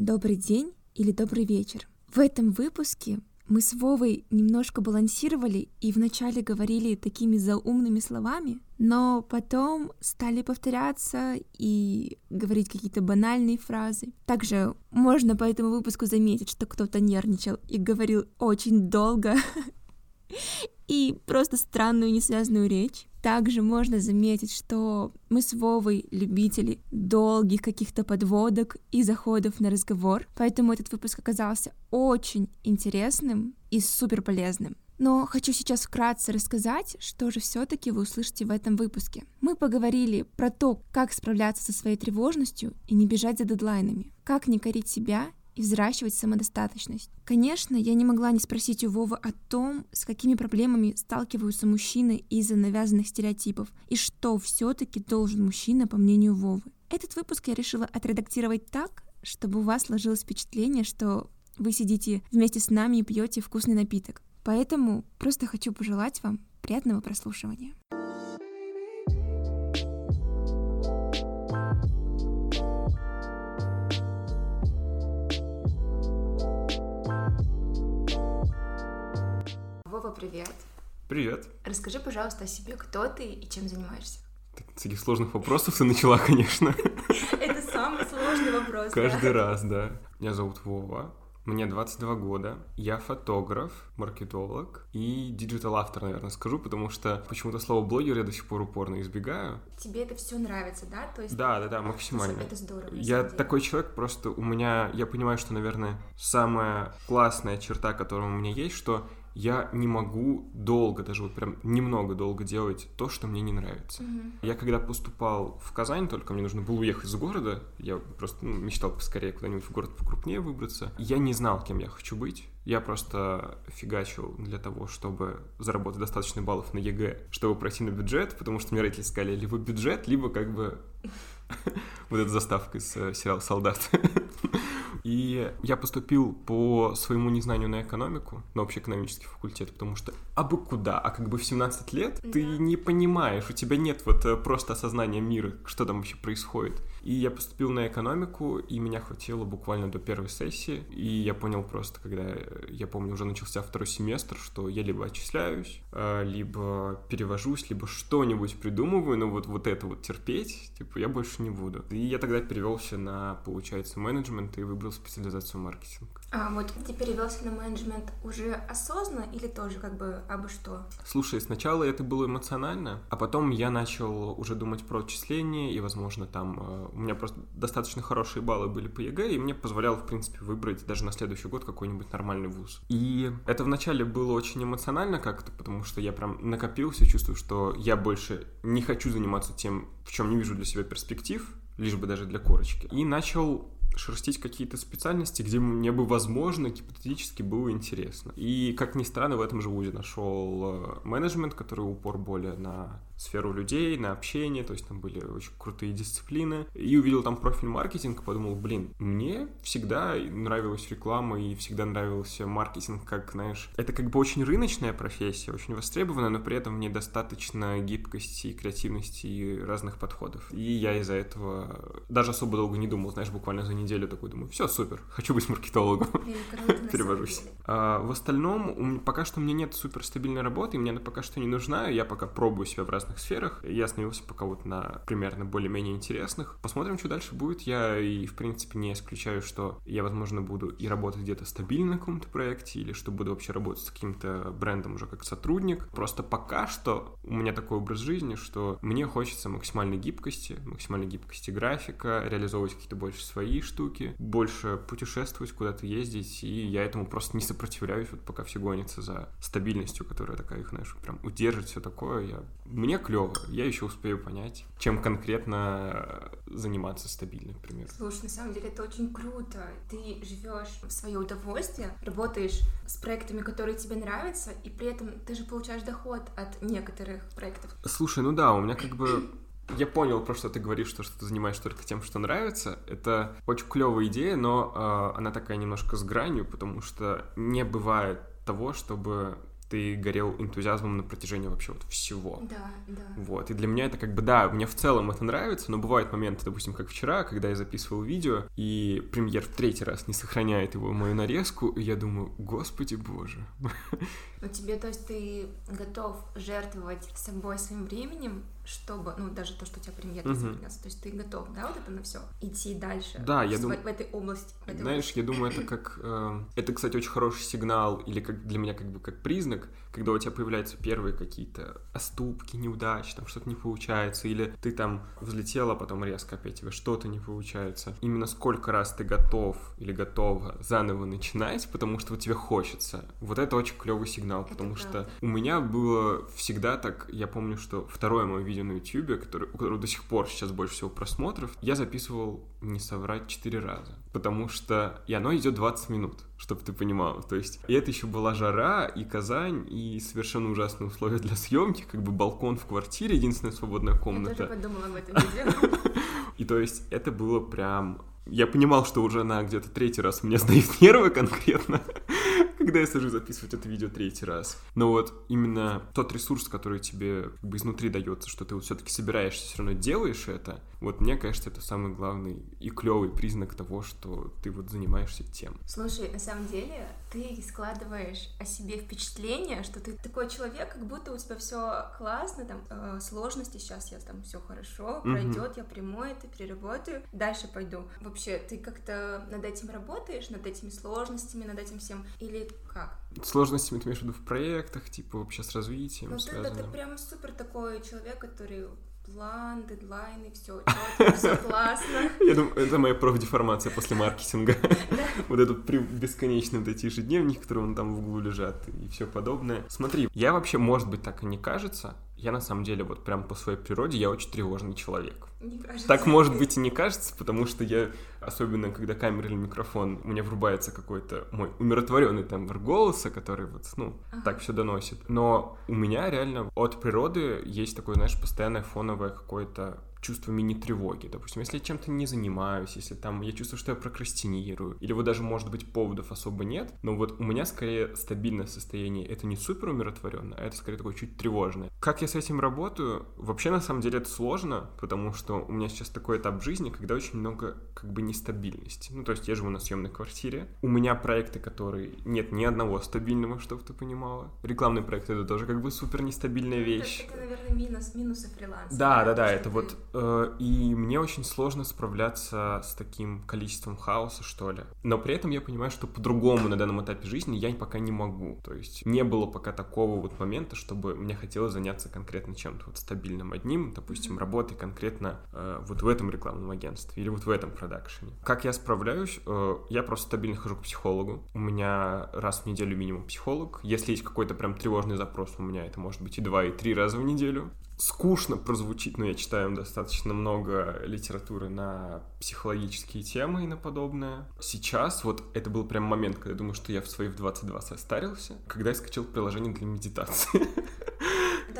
добрый день или добрый вечер. В этом выпуске мы с Вовой немножко балансировали и вначале говорили такими заумными словами, но потом стали повторяться и говорить какие-то банальные фразы. Также можно по этому выпуску заметить, что кто-то нервничал и говорил очень долго и просто странную несвязанную речь. Также можно заметить, что мы с Вовой любители долгих каких-то подводок и заходов на разговор, поэтому этот выпуск оказался очень интересным и супер полезным. Но хочу сейчас вкратце рассказать, что же все-таки вы услышите в этом выпуске. Мы поговорили про то, как справляться со своей тревожностью и не бежать за дедлайнами, как не корить себя и взращивать самодостаточность. Конечно, я не могла не спросить у Вовы о том, с какими проблемами сталкиваются мужчины из-за навязанных стереотипов, и что все-таки должен мужчина, по мнению Вовы. Этот выпуск я решила отредактировать так, чтобы у вас сложилось впечатление, что вы сидите вместе с нами и пьете вкусный напиток. Поэтому просто хочу пожелать вам приятного прослушивания. Вова, привет. Привет. Расскажи, пожалуйста, о себе, кто ты и чем занимаешься. Так, с этих сложных вопросов ты начала, конечно. Это самый сложный вопрос. Каждый раз, да. Меня зовут Вова. Мне 22 года, я фотограф, маркетолог и digital автор, наверное, скажу, потому что почему-то слово блогер я до сих пор упорно избегаю. Тебе это все нравится, да? То есть... Да, да, да, максимально. Это здорово. Я такой человек, просто у меня, я понимаю, что, наверное, самая классная черта, которая у меня есть, что я не могу долго, даже вот прям немного долго делать то, что мне не нравится. Mm-hmm. Я когда поступал в Казань, только мне нужно было уехать из города, я просто ну, мечтал поскорее куда-нибудь в город покрупнее выбраться. Я не знал, кем я хочу быть. Я просто фигачил для того, чтобы заработать достаточно баллов на ЕГЭ, чтобы пройти на бюджет, потому что мне родители сказали, либо бюджет, либо как бы вот эта заставка из э, сериала «Солдат». И я поступил по своему незнанию на экономику, на общеэкономический факультет, потому что а бы куда? А как бы в 17 лет ты не понимаешь, у тебя нет вот э, просто осознания мира, что там вообще происходит. И я поступил на экономику, и меня хватило буквально до первой сессии. И я понял просто, когда, я помню, уже начался второй семестр, что я либо отчисляюсь, э, либо перевожусь, либо что-нибудь придумываю, но вот, вот это вот терпеть, типа, я больше не буду. И я тогда перевелся на, получается, менеджмент и выбрал специализацию маркетинг. А вот ты перевелся на менеджмент уже осознанно или тоже как бы абы что? Слушай, сначала это было эмоционально, а потом я начал уже думать про отчисления, и, возможно, там э, у меня просто достаточно хорошие баллы были по ЕГЭ, и мне позволяло, в принципе, выбрать даже на следующий год какой-нибудь нормальный вуз. И это вначале было очень эмоционально как-то, потому что я прям накопился, чувствую, что я больше не хочу заниматься тем, в чем не вижу для себя перспектив, лишь бы даже для корочки. И начал шерстить какие-то специальности, где мне бы, возможно, гипотетически было интересно. И, как ни странно, в этом же вузе нашел э, менеджмент, который упор более на сферу людей, на общение, то есть там были очень крутые дисциплины. И увидел там профиль маркетинг, подумал, блин, мне всегда нравилась реклама и всегда нравился маркетинг, как, знаешь, это как бы очень рыночная профессия, очень востребованная, но при этом в ней достаточно гибкости креативности и разных подходов. И я из-за этого даже особо долго не думал, знаешь, буквально за неделю такой думаю, все, супер, хочу быть маркетологом. Перевожусь. А, в остальном, пока что у меня нет суперстабильной работы, мне она пока что не нужна, я пока пробую себя в разных сферах. Я остановился пока вот на примерно более-менее интересных. Посмотрим, что дальше будет. Я и, в принципе, не исключаю, что я, возможно, буду и работать где-то стабильно на каком-то проекте, или что буду вообще работать с каким-то брендом уже как сотрудник. Просто пока что у меня такой образ жизни, что мне хочется максимальной гибкости, максимальной гибкости графика, реализовывать какие-то больше свои штуки, больше путешествовать, куда-то ездить, и я этому просто не сопротивляюсь, вот пока все гонятся за стабильностью, которая такая их, знаешь, прям удержит все такое. Я... Мне клево. Я еще успею понять, чем конкретно заниматься стабильно, к примеру. Слушай, на самом деле это очень круто. Ты живешь в свое удовольствие, работаешь с проектами, которые тебе нравятся, и при этом ты же получаешь доход от некоторых проектов. Слушай, ну да, у меня как бы я понял, про что ты говоришь, что, что ты занимаешься только тем, что нравится. Это очень клевая идея, но э, она такая немножко с гранью, потому что не бывает того, чтобы ты горел энтузиазмом на протяжении вообще вот всего. Да, да. Вот, и для меня это как бы, да, мне в целом это нравится, но бывают моменты, допустим, как вчера, когда я записывал видео, и премьер в третий раз не сохраняет его мою нарезку, и я думаю, господи боже. Но тебе, то есть ты готов жертвовать собой, своим временем, чтобы, ну, даже то, что у тебя премьер не запомнился, то есть ты готов, да, вот это на все, идти дальше? Да, я думаю... В этой области. В этой знаешь, области. я думаю, это как... Э, это, кстати, очень хороший сигнал, или как для меня как бы как признак, когда у тебя появляются первые какие-то оступки, неудачи, там что-то не получается, или ты там взлетела, потом резко опять тебе что-то не получается. Именно сколько раз ты готов или готова заново начинать, потому что вот тебе хочется. Вот это очень клевый сигнал, потому Это что правда. у меня было всегда так, я помню, что второе мое видео на YouTube, которое, у которого до сих пор сейчас больше всего просмотров, я записывал, не соврать, 4 раза. Потому что и оно идет 20 минут, чтобы ты понимал. То есть, и это еще была жара, и Казань, и совершенно ужасные условия для съемки, как бы балкон в квартире, единственная свободная Я тоже комната. подумала об этом видео. И то есть это было прям... Я понимал, что уже на где-то третий раз мне сдают нервы конкретно, когда я сажусь записывать это видео третий раз. Но вот именно тот ресурс, который тебе как бы изнутри дается, что ты вот все-таки собираешься, все равно делаешь это, вот мне кажется, это самый главный и клевый признак того, что ты вот занимаешься тем. Слушай, на самом деле ты складываешь о себе впечатление, что ты такой человек, как будто у тебя все классно, там э, сложности сейчас я там все хорошо, пройдет, я приму это, переработаю, дальше пойду. Вообще, ты как-то над этим работаешь, над этими сложностями, над этим всем, или как? Сложностями ты имеешь в виду в проектах, типа вообще с развитием Ну ты, да, ты прям супер такой человек, который план, дедлайны, все все классно. Я думаю, это моя профдеформация после маркетинга. Вот этот бесконечный вот эти ежедневники, которые вон там в углу лежат и все подобное. Смотри, я вообще, может быть, так и не кажется, я на самом деле вот прям по своей природе, я очень тревожный человек. Не кажется. Так, может быть, и не кажется, потому что я, особенно когда камера или микрофон, у меня врубается какой-то мой умиротворенный тембр голоса, который вот, ну, Ага. так все доносит. Но у меня реально от природы есть такое, знаешь, постоянное фоновое какое-то чувство мини-тревоги. Допустим, если я чем-то не занимаюсь, если там я чувствую, что я прокрастинирую, или вот даже, может быть, поводов особо нет, но вот у меня скорее стабильное состояние. Это не супер умиротворенное, а это скорее такое чуть тревожное. Как я с этим работаю? Вообще, на самом деле, это сложно, потому что у меня сейчас такой этап жизни, когда очень много как бы нестабильности. Ну, то есть я живу на съемной квартире. У меня проекты, которые... Нет ни одного стабильного, чтобы ты понимала. Рекламный проект — это тоже как бы супер нестабильная вещь. Это, наверное, минус, минусы фриланса. Да, да, да, это вот... э, и мне очень сложно справляться с таким количеством хаоса, что ли. Но при этом я понимаю, что по-другому на данном этапе жизни я пока не могу. То есть не было пока такого вот момента, чтобы мне хотелось заняться конкретно чем-то вот стабильным одним, допустим, работой конкретно э, вот в этом рекламном агентстве или вот в этом продакшене. Как я справляюсь? Э, я просто стабильно хожу к психологу. У меня раз в неделю минимум психолог. Если есть какой-то прям тревожный запрос у меня, это может быть и два, и три раза в неделю скучно прозвучит, но я читаю достаточно много литературы на психологические темы и на подобное. Сейчас вот это был прям момент, когда я думаю, что я в свои в 22 состарился, когда я скачал приложение для медитации.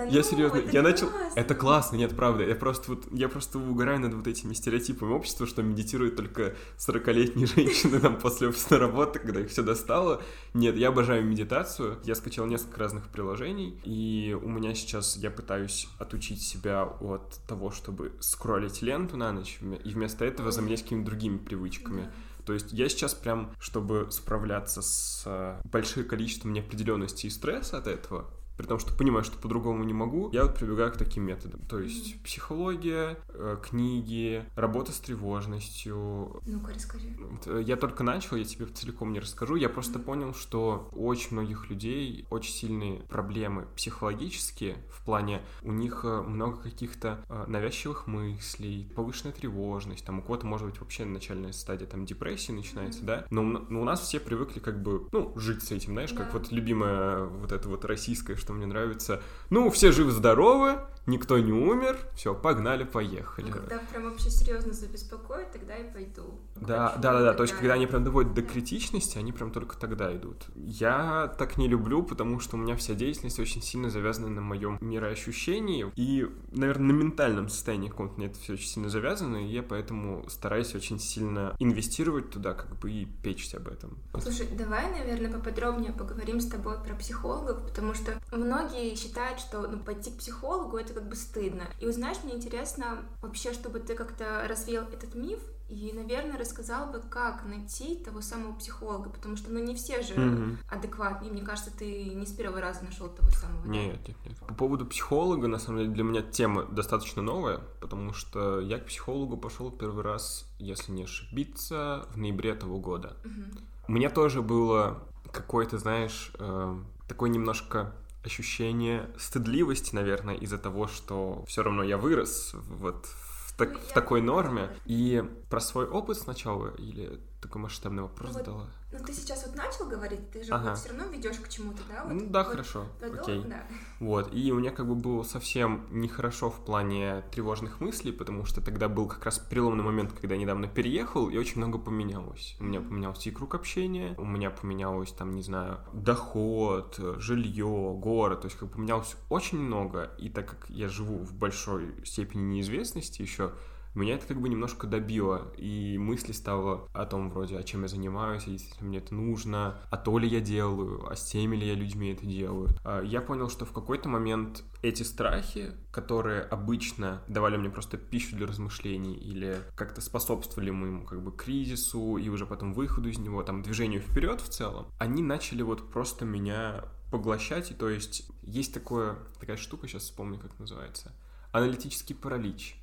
Да Я ну, серьезно, это я начал... классно. Это классно, нет, правда. Я просто вот, я просто угораю над вот этими стереотипами общества, что медитируют только 40-летние женщины там после офисной работы, когда их все достало. Нет, я обожаю медитацию. Я скачал несколько разных приложений, и у меня сейчас я пытаюсь отучить себя от того, чтобы скроллить ленту на ночь, и вместо этого заменять какими-то другими привычками. Да. То есть я сейчас прям, чтобы справляться с э, большим количеством неопределенности и стресса от этого, при том, что понимаю, что по-другому не могу, я вот прибегаю к таким методам. То есть психология, э, книги, работа с тревожностью. Ну-ка, расскажи. Э, Я только начал, я тебе целиком не расскажу. Я просто понял, что у очень многих людей очень сильные проблемы психологические в плане у них э, много каких-то навязчивых мыслей, повышенная тревожность, там у кого-то может быть вообще начальная стадия там депрессии начинается, да, но, но у нас все привыкли как бы, ну, жить с этим, знаешь, как Да. вот любимая вот эта вот российская, что что мне нравится, ну, все живы-здоровы, никто не умер, все, погнали, поехали. Ну, когда прям вообще серьезно забеспокоит, тогда и пойду. Да, да, да, да, то есть когда они прям доводят до критичности, они прям только тогда идут. Я так не люблю, потому что у меня вся деятельность очень сильно завязана на моем мироощущении, и, наверное, на ментальном состоянии каком-то мне это все очень сильно завязано, и я поэтому стараюсь очень сильно инвестировать туда, как бы, и печься об этом. Слушай, давай, наверное, поподробнее поговорим с тобой про психологов, потому что многие считают, что ну, пойти к психологу это как бы стыдно. И узнаешь, мне интересно вообще, чтобы ты как-то развеял этот миф, и, наверное, рассказал бы, как найти того самого психолога, потому что, ну, не все же mm-hmm. адекватные. Мне кажется, ты не с первого раза нашел того самого. Нет, нет, нет. По поводу психолога, на самом деле, для меня тема достаточно новая, потому что я к психологу пошел первый раз, если не ошибиться, в ноябре этого года. Mm-hmm. У меня тоже было какое-то, знаешь, э, такое немножко ощущение стыдливости, наверное, из-за того, что все равно я вырос вот в, так, в такой норме. И про свой опыт сначала или такой масштабный вопрос ну, задала? Ну, ты сейчас вот начал говорить, ты же ага. все равно ведешь к чему-то, да? Вот, ну, да, вот хорошо, додол, окей. Да. Вот, и у меня как бы было совсем нехорошо в плане тревожных мыслей, потому что тогда был как раз переломный момент, когда я недавно переехал, и очень много поменялось. У меня поменялся и круг общения, у меня поменялось там, не знаю, доход, жилье, город, то есть как бы поменялось очень много, и так как я живу в большой степени неизвестности еще, меня это как бы немножко добило, и мысли стало о том вроде, о чем я занимаюсь, а если мне это нужно, а то ли я делаю, а с теми ли я людьми это делаю. А, я понял, что в какой-то момент эти страхи, которые обычно давали мне просто пищу для размышлений или как-то способствовали моему как бы кризису и уже потом выходу из него, там, движению вперед в целом, они начали вот просто меня поглощать, и то есть есть такое, такая штука, сейчас вспомню, как называется, аналитический паралич.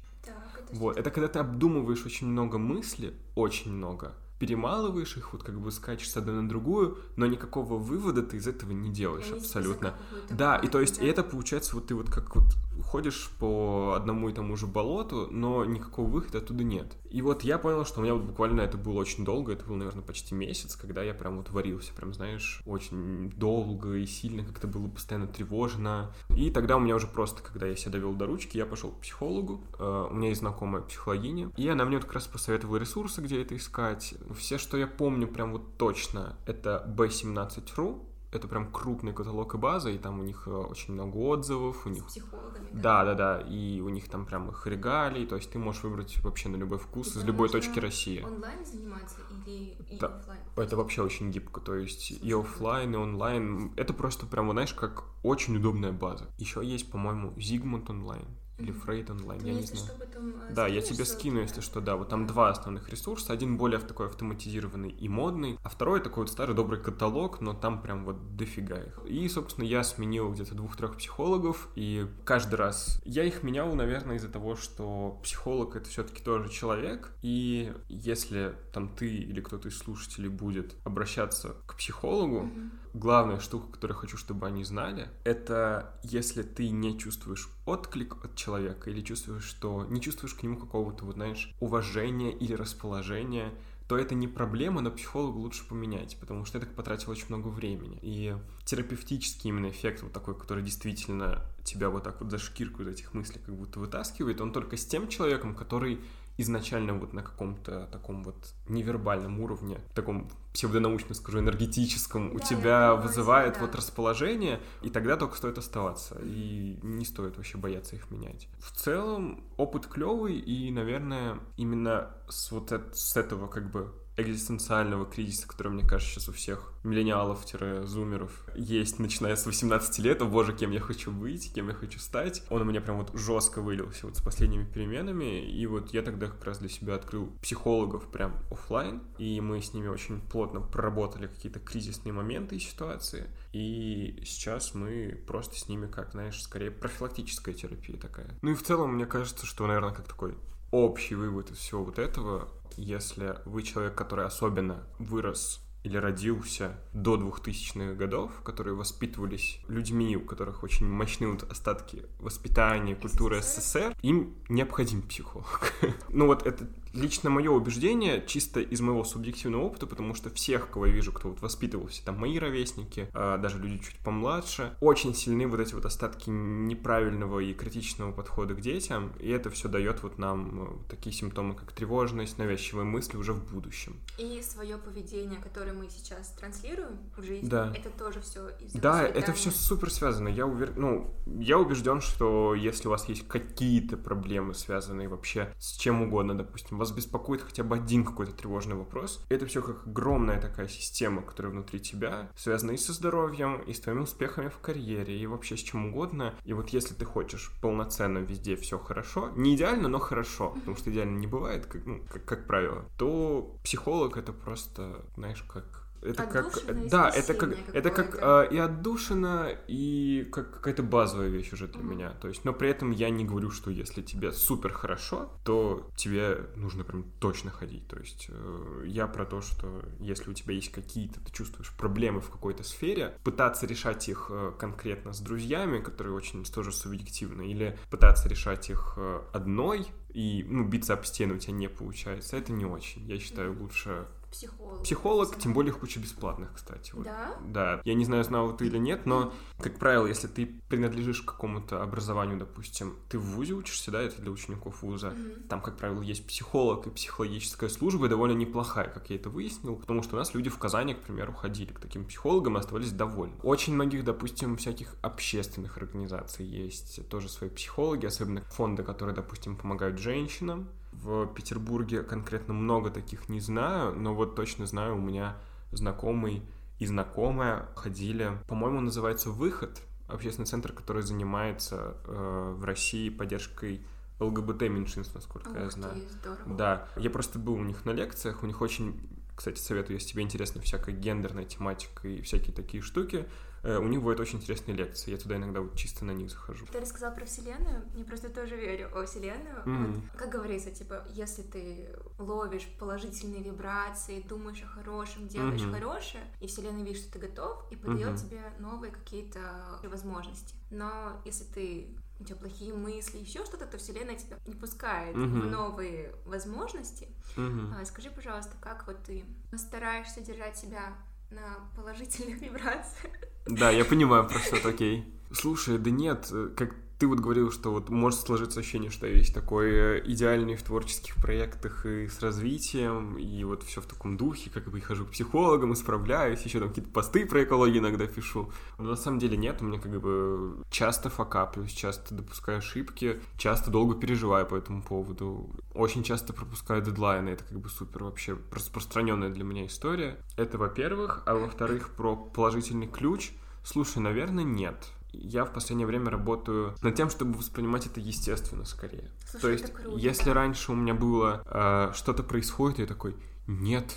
Вот, это когда ты обдумываешь очень много мыслей, очень много, перемалываешь их, вот как бы скачешь с одной на другую, но никакого вывода ты из этого не делаешь абсолютно. Да, и то есть да. и это получается вот ты вот как вот ходишь по одному и тому же болоту, но никакого выхода оттуда нет. И вот я понял, что у меня вот буквально это было очень долго, это был, наверное, почти месяц, когда я прям вот варился, прям, знаешь, очень долго и сильно как-то было постоянно тревожно. И тогда у меня уже просто, когда я себя довел до ручки, я пошел к психологу, uh, у меня есть знакомая психологиня, и она мне вот как раз посоветовала ресурсы, где это искать. Все, что я помню прям вот точно, это B17.ru, это прям крупный каталог и база, и там у них э, очень много отзывов, у них... С психологами, да? Да, да, и у них там прям их регалии, то есть ты можешь выбрать вообще на любой вкус из любой точки России. онлайн заниматься или и да. офлайн? Это вообще очень гибко, то есть Слушай, и офлайн, и онлайн, это просто прям, знаешь, как очень удобная база. Еще есть, по-моему, Zigmund онлайн, или Фрейд онлайн, я не знаю. Потом, э, да, я тебе скину, если что, да. Вот там два основных ресурса. Один более такой автоматизированный и модный, а второй такой вот старый добрый каталог, но там прям вот дофига их. И, собственно, я сменил где-то двух-трех психологов, и каждый раз я их менял, наверное, из-за того, что психолог это все-таки тоже человек, и если там ты или кто-то из слушателей будет обращаться к психологу, mm-hmm. Главная штука, которую хочу, чтобы они знали, это если ты не чувствуешь отклик от человека или чувствуешь, что не чувствуешь к нему какого-то, вот знаешь, уважения или расположения, то это не проблема, но психологу лучше поменять, потому что я так потратил очень много времени. И терапевтический именно эффект вот такой, который действительно тебя вот так вот за шкирку из этих мыслей как будто вытаскивает, он только с тем человеком, который изначально вот на каком-то таком вот невербальном уровне, таком псевдонаучно скажу, энергетическом, да, у тебя вызывает да. вот расположение, и тогда только стоит оставаться, и не стоит вообще бояться их менять. В целом, опыт клевый, и, наверное, именно с вот это, с этого как бы экзистенциального кризиса, который, мне кажется, сейчас у всех миллениалов-зумеров есть, начиная с 18 лет, о боже, кем я хочу быть, кем я хочу стать. Он у меня прям вот жестко вылился вот с последними переменами, и вот я тогда как раз для себя открыл психологов прям офлайн, и мы с ними очень плотно проработали какие-то кризисные моменты и ситуации, и сейчас мы просто с ними, как, знаешь, скорее профилактическая терапия такая. Ну и в целом, мне кажется, что, наверное, как такой общий вывод из всего вот этого, если вы человек, который особенно вырос или родился до 2000-х годов, которые воспитывались людьми, у которых очень мощные вот остатки воспитания, культуры СССР, им необходим психолог. ну вот это лично мое убеждение, чисто из моего субъективного опыта, потому что всех, кого я вижу, кто вот воспитывался, там мои ровесники, а, даже люди чуть помладше, очень сильны вот эти вот остатки неправильного и критичного подхода к детям, и это все дает вот нам э, такие симптомы, как тревожность, навязчивые мысли уже в будущем. И свое поведение, которое мы сейчас транслируем в жизни, Да. это тоже все из Да, это все супер связано. Я увер... ну, я убежден, что если у вас есть какие-то проблемы, связанные вообще с чем угодно, допустим, вас беспокоит хотя бы один какой-то тревожный вопрос, это все как огромная такая система, которая внутри тебя, связана и со здоровьем, и с твоими успехами в карьере, и вообще с чем угодно. И вот если ты хочешь полноценно везде все хорошо, не идеально, но хорошо, потому что идеально не бывает, как, ну, как, как правило, то психолог это просто, знаешь, как это как, Отдушина да, это как, это как э, и отдушина, и как какая-то базовая вещь уже для Мгм. меня. То есть, но при этом я не говорю, что если тебе супер хорошо, то тебе нужно прям точно ходить. То есть э, я про то, что если у тебя есть какие-то, ты чувствуешь проблемы в какой-то сфере, пытаться решать их э, конкретно с друзьями, которые очень тоже субъективны, или пытаться решать их э, одной и ну, биться об стену у тебя не получается, это не очень. Я считаю лучше психолог. Психолог, тем более их куча бесплатных, кстати. Вот. Да? Да, я не знаю, знал ты или нет, но, как правило, если ты принадлежишь к какому-то образованию, допустим, ты в ВУЗе учишься, да, это для учеников ВУЗа, Мгм. там, как правило, есть психолог и психологическая служба, и довольно неплохая, как я это выяснил, потому что у нас люди в Казани, к примеру, ходили к таким психологам и оставались довольны. Очень многих, допустим, всяких общественных организаций есть тоже свои психологи, особенно фонды, которые, допустим, помогают женщинам. В Петербурге конкретно много таких не знаю, но вот точно знаю, у меня знакомый и знакомая ходили, по-моему, называется «Выход», общественный центр, который занимается э, в России поддержкой ЛГБТ-меньшинств, насколько я Ух знаю. ты, здорово. Да, я просто был у них на лекциях, у них очень, кстати, советую, если тебе интересна всякая гендерная тематика и всякие такие штуки, у них бывают очень интересные лекции, я туда иногда вот чисто на них захожу. Ты рассказал про Вселенную, я просто тоже верю о Вселенную. Мгм. Вот, как говорится, типа, если ты ловишь положительные вибрации, думаешь о хорошем, делаешь Мгм. хорошее, и Вселенная видит, что ты готов, и подает Мгм. тебе новые какие-то возможности. Но если ты у тебя плохие мысли, еще что-то, то Вселенная тебя не пускает Мгм. в новые возможности. Мгм. А, скажи, пожалуйста, как вот ты стараешься держать себя на положительных вибрациях? Да, я понимаю про что окей. Слушай, да нет, э, как ты вот говорил, что вот может сложиться ощущение, что я весь такой э, идеальный в творческих проектах и с развитием, и вот все в таком духе, как бы и хожу к психологам, исправляюсь, еще там какие-то посты про экологию иногда пишу. Но на самом деле нет, у меня как бы часто факаплюсь, часто допускаю ошибки, часто долго переживаю по этому поводу. Очень часто пропускаю дедлайны, это как бы супер вообще распространенная для меня история. Это во-первых, а во-вторых, про положительный ключ. Слушай, наверное, нет. Я в последнее время работаю над тем, чтобы воспринимать это естественно скорее. Слушай, То есть, круто, если раньше у меня было э, что-то происходит, я такой, нет,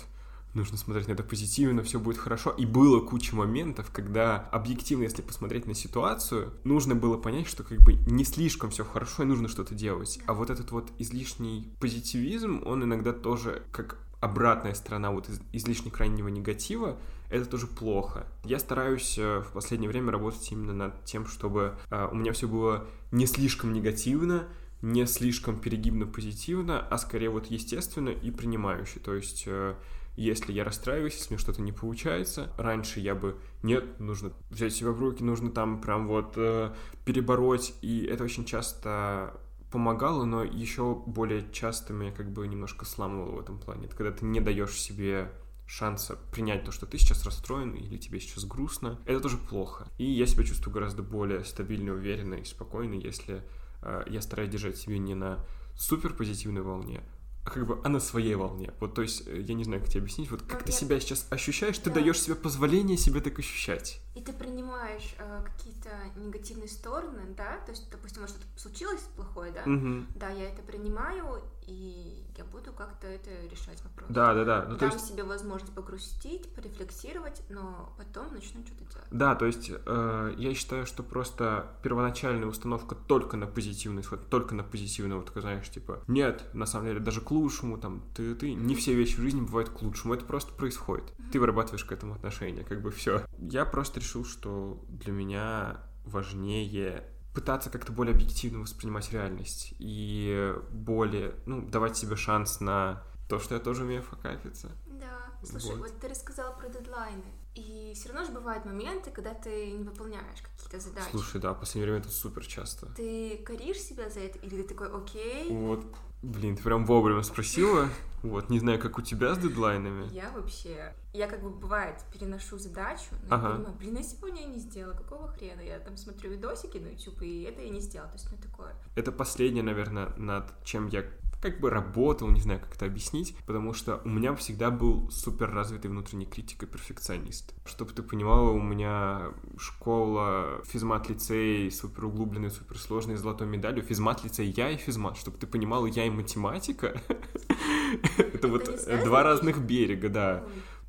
нужно смотреть на это позитивно, все будет хорошо. И было куча моментов, когда объективно, если посмотреть на ситуацию, нужно было понять, что как бы не слишком все хорошо и нужно что-то делать. А вот этот вот излишний позитивизм, он иногда тоже как обратная сторона вот из- излишне крайнего негатива, это тоже плохо. Я стараюсь э, в последнее время работать именно над тем, чтобы э, у меня все было не слишком негативно, не слишком перегибно позитивно, а скорее вот естественно и принимающе. То есть э, если я расстраиваюсь, если мне что-то не получается, раньше я бы нет, нужно взять себя в руки, нужно там прям вот э, перебороть, и это очень часто помогало, но еще более часто меня как бы немножко сламывало в этом плане. Это когда ты не даешь себе шанса принять то, что ты сейчас расстроен или тебе сейчас грустно, это тоже плохо. И я себя чувствую гораздо более стабильно, уверенно и спокойно, если э, я стараюсь держать себя не на супер позитивной волне, а как бы а на своей волне. Вот, то есть, э, я не знаю, как тебе объяснить, вот как Ну, ты я- себя сейчас ощущаешь, ты Да. даешь себе позволение себе так ощущать. И ты принимаешь э, какие-то негативные стороны, да? То есть, допустим, может, что-то случилось плохое, да? Мгм. Да, я это принимаю, и я буду как-то это решать вопрос. Да, да, да. Ну, Дам есть, себе возможность погрустить, порефлексировать, но потом начну что-то делать. Да, то есть э, я считаю, что просто первоначальная установка только на позитивный исход, только на позитивный, вот знаешь, типа, нет, на самом деле, даже к лучшему, там, ты, ты, не все вещи в жизни бывают к лучшему, это просто происходит. Ты вырабатываешь к этому отношение, как бы все. Я просто решил, что для меня важнее пытаться как-то более объективно воспринимать реальность и более, ну, давать себе шанс на то, что я тоже умею факапиться. Да, слушай, вот, вот ты рассказала про дедлайны. И все равно же бывают моменты, когда ты не выполняешь какие-то задачи. Слушай, да, в последнее время это супер часто. Ты коришь себя за это, или ты такой, окей? Вот, блин, ты прям вовремя спросила. Вот, не знаю, как у тебя с дедлайнами. Я вообще, я как бы бывает переношу задачу, но ага. я понимаю, блин, я сегодня я не сделала, какого хрена? Я там смотрю видосики на YouTube, и это я не сделала, то есть ну такое. Это последнее, наверное, над чем я как бы работал, не знаю, как это объяснить, потому что у меня всегда был супер развитый внутренний критик и перфекционист. Чтобы ты понимала, у меня школа, физмат-лицей, супер углубленный, супер сложный, золотой медалью, физмат-лицей я и физмат. Чтобы ты понимала, я и математика. Это вот два разных берега, да.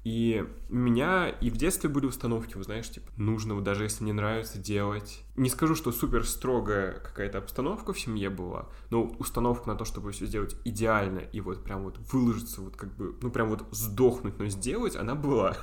И у меня и в детстве были установки, вы знаешь, типа, нужно, вот даже если не нравится, делать. Не скажу, что супер строгая какая-то обстановка в семье была, но установка на то, чтобы все сделать идеально и вот прям вот выложиться, вот как бы, ну прям вот сдохнуть, но сделать, она была.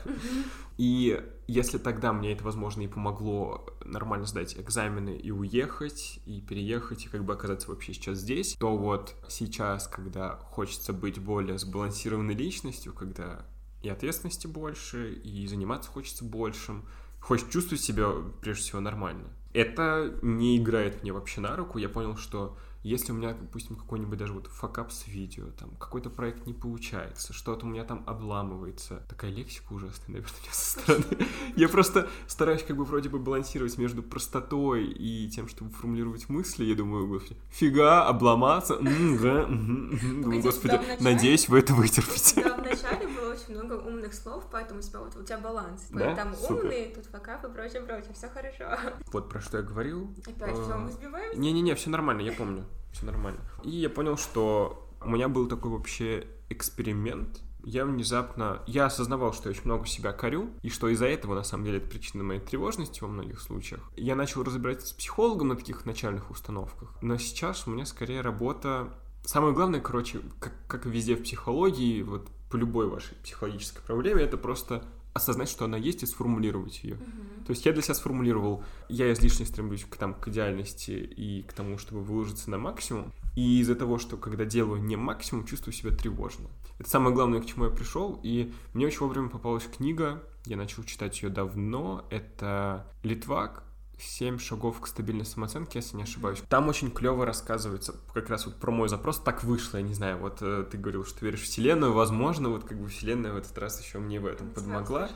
И если тогда мне это, возможно, и помогло нормально сдать экзамены и уехать, и переехать, и как бы оказаться вообще сейчас здесь, то вот сейчас, когда хочется быть более сбалансированной личностью, когда и ответственности больше, и заниматься хочется большим. Хочешь чувствовать себя, прежде всего, нормально. Это не играет мне вообще на руку. Я понял, что если у меня, допустим, какой-нибудь даже вот факап с видео, там, какой-то проект не получается, что-то у меня там обламывается, такая лексика ужасная, наверное, со стороны. Я просто стараюсь как бы вроде бы балансировать между простотой и тем, чтобы формулировать мысли. Я думаю, господи, фига, обломаться, думаю, господи, надеюсь, вы это вытерпите. Да, вначале было очень много умных слов, поэтому вот у тебя баланс. Там умные, тут факап и прочее, прочее, все хорошо. Вот про что я говорил. Опять все, мы сбиваемся? Не-не-не, все нормально, я помню все нормально. И я понял, что у меня был такой вообще эксперимент. Я внезапно... Я осознавал, что я очень много себя корю, и что из-за этого, на самом деле, это причина моей тревожности во многих случаях. Я начал разбираться с психологом на таких начальных установках. Но сейчас у меня скорее работа... Самое главное, короче, как, как везде в психологии, вот по любой вашей психологической проблеме, это просто осознать, что она есть, и сформулировать ее. Uh-huh. То есть я для себя сформулировал, я излишне стремлюсь к, там, к идеальности и к тому, чтобы выложиться на максимум. И из-за того, что когда делаю не максимум, чувствую себя тревожно. Это самое главное, к чему я пришел. И мне очень вовремя попалась книга, я начал читать ее давно. Это Литвак, «Семь шагов к стабильной самооценке», если не ошибаюсь. Там очень клево рассказывается как раз вот про мой запрос. Так вышло, я не знаю, вот э, ты говорил, что веришь в Вселенную, возможно, вот как бы Вселенная в этот раз еще мне в этом подмогла.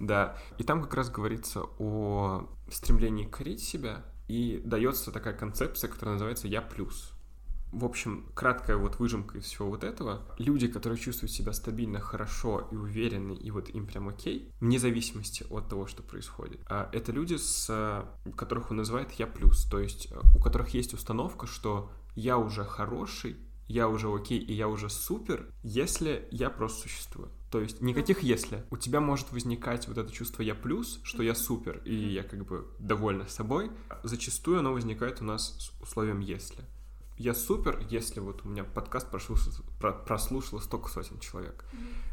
Да, и там как раз говорится о стремлении корить себя, и дается такая концепция, которая называется «я плюс». В общем, краткая вот выжимка из всего вот этого. Люди, которые чувствуют себя стабильно, хорошо и уверены, и вот им прям окей, вне зависимости от того, что происходит. А это люди, с которых он называет «я плюс», то есть у которых есть установка, что я уже хороший, я уже окей и я уже супер, если я просто существую. То есть никаких если. У тебя может возникать вот это чувство я плюс, что я супер и я как бы довольна собой. Зачастую оно возникает у нас с условием если я супер, если вот у меня подкаст прослушал, про, прослушало столько сотен человек.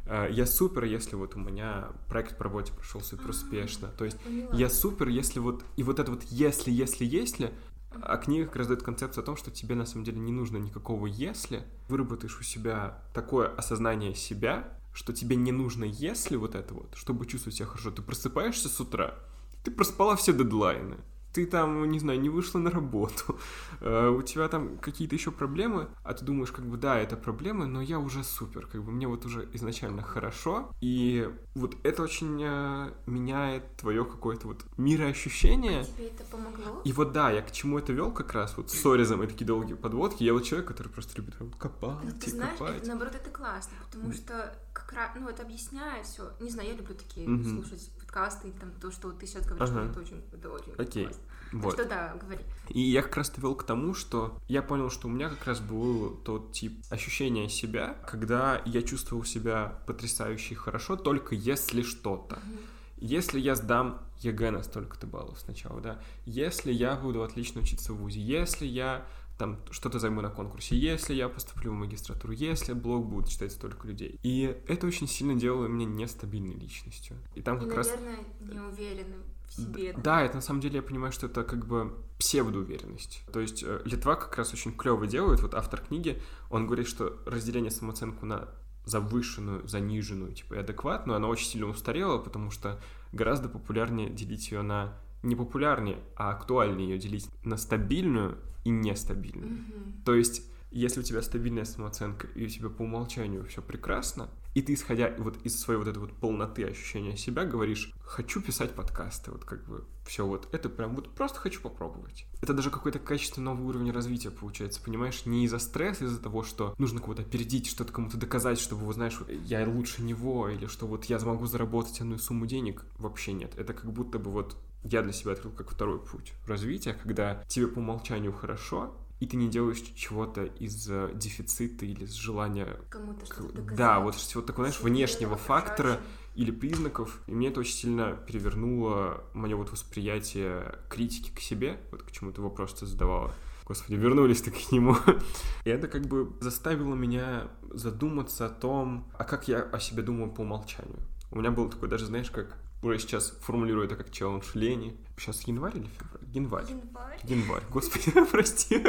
Mm-hmm. Я супер, если вот у меня проект по работе прошел супер успешно. Mm-hmm. То есть Поняла. я супер, если вот и вот это вот если, если, если. А книга как раз дает концепцию о том, что тебе на самом деле не нужно никакого если. Выработаешь у себя такое осознание себя, что тебе не нужно если вот это вот, чтобы чувствовать себя хорошо. Ты просыпаешься с утра, ты проспала все дедлайны ты там, не знаю, не вышла на работу, э, у тебя там какие-то еще проблемы, а ты думаешь, как бы, да, это проблемы, но я уже супер, как бы, мне вот уже изначально хорошо, и вот это очень э, меняет твое какое-то вот мироощущение. А тебе это помогло? И вот да, я к чему это вел как раз, вот с сорезом и такие долгие подводки, я вот человек, который просто любит копать ну, ты знаешь, копать. Это, наоборот, это классно, потому что как раз, ну, это объясняет все. Не знаю, я люблю такие mm-hmm. слушать подкасты, там, то, что ты сейчас говоришь, ага. это очень, это очень Окей. классно. Вот. что да, говори. И я как раз вел к тому, что я понял, что у меня как раз был тот тип ощущения себя, когда я чувствовал себя потрясающе хорошо, только если что-то. Угу. Если я сдам ЕГЭ на столько-то баллов сначала, да, если я буду отлично учиться в ВУЗе, если я там что-то займу на конкурсе, если я поступлю в магистратуру, если блог будет читать столько людей. И это очень сильно делало меня нестабильной личностью. И там как и, раз... наверное, неуверенным в себе. Да, это на самом деле я понимаю, что это как бы псевдоуверенность. То есть э, Литва как раз очень клево делает, вот автор книги, он говорит, что разделение самооценку на завышенную, заниженную, типа и адекватную, она очень сильно устарела, потому что гораздо популярнее делить ее на не популярнее, а актуальнее ее делить на стабильную и нестабильную. Мгм. То есть, если у тебя стабильная самооценка и у тебя по умолчанию все прекрасно, и ты, исходя вот из своей вот этой вот полноты ощущения себя, говоришь, хочу писать подкасты, вот как бы все вот, это прям вот просто хочу попробовать. Это даже какой-то качественный новый уровень развития получается, понимаешь, не из-за стресса, из-за того, что нужно кого-то опередить, что-то кому-то доказать, чтобы, вот знаешь, вот я лучше него, или что вот я смогу заработать одну сумму денег, вообще нет. Это как будто бы вот я для себя открыл как второй путь развития, когда тебе по умолчанию хорошо, и ты не делаешь чего-то из э, дефицита или из желания Кому-то что-то доказать. Да, вот всего такого, знаешь, внешнего фактора или признаков. И мне это очень сильно перевернуло мое вот восприятие критики к себе, вот к чему ты вопрос ты задавала. Господи, вернулись так к нему. И это как бы заставило меня задуматься о том, а как я о себе думаю по умолчанию. У меня был такой даже, знаешь, как уже сейчас формулирую это как челлендж лени. Сейчас январь или февраль? Январь. Январь. Январь, господи, прости.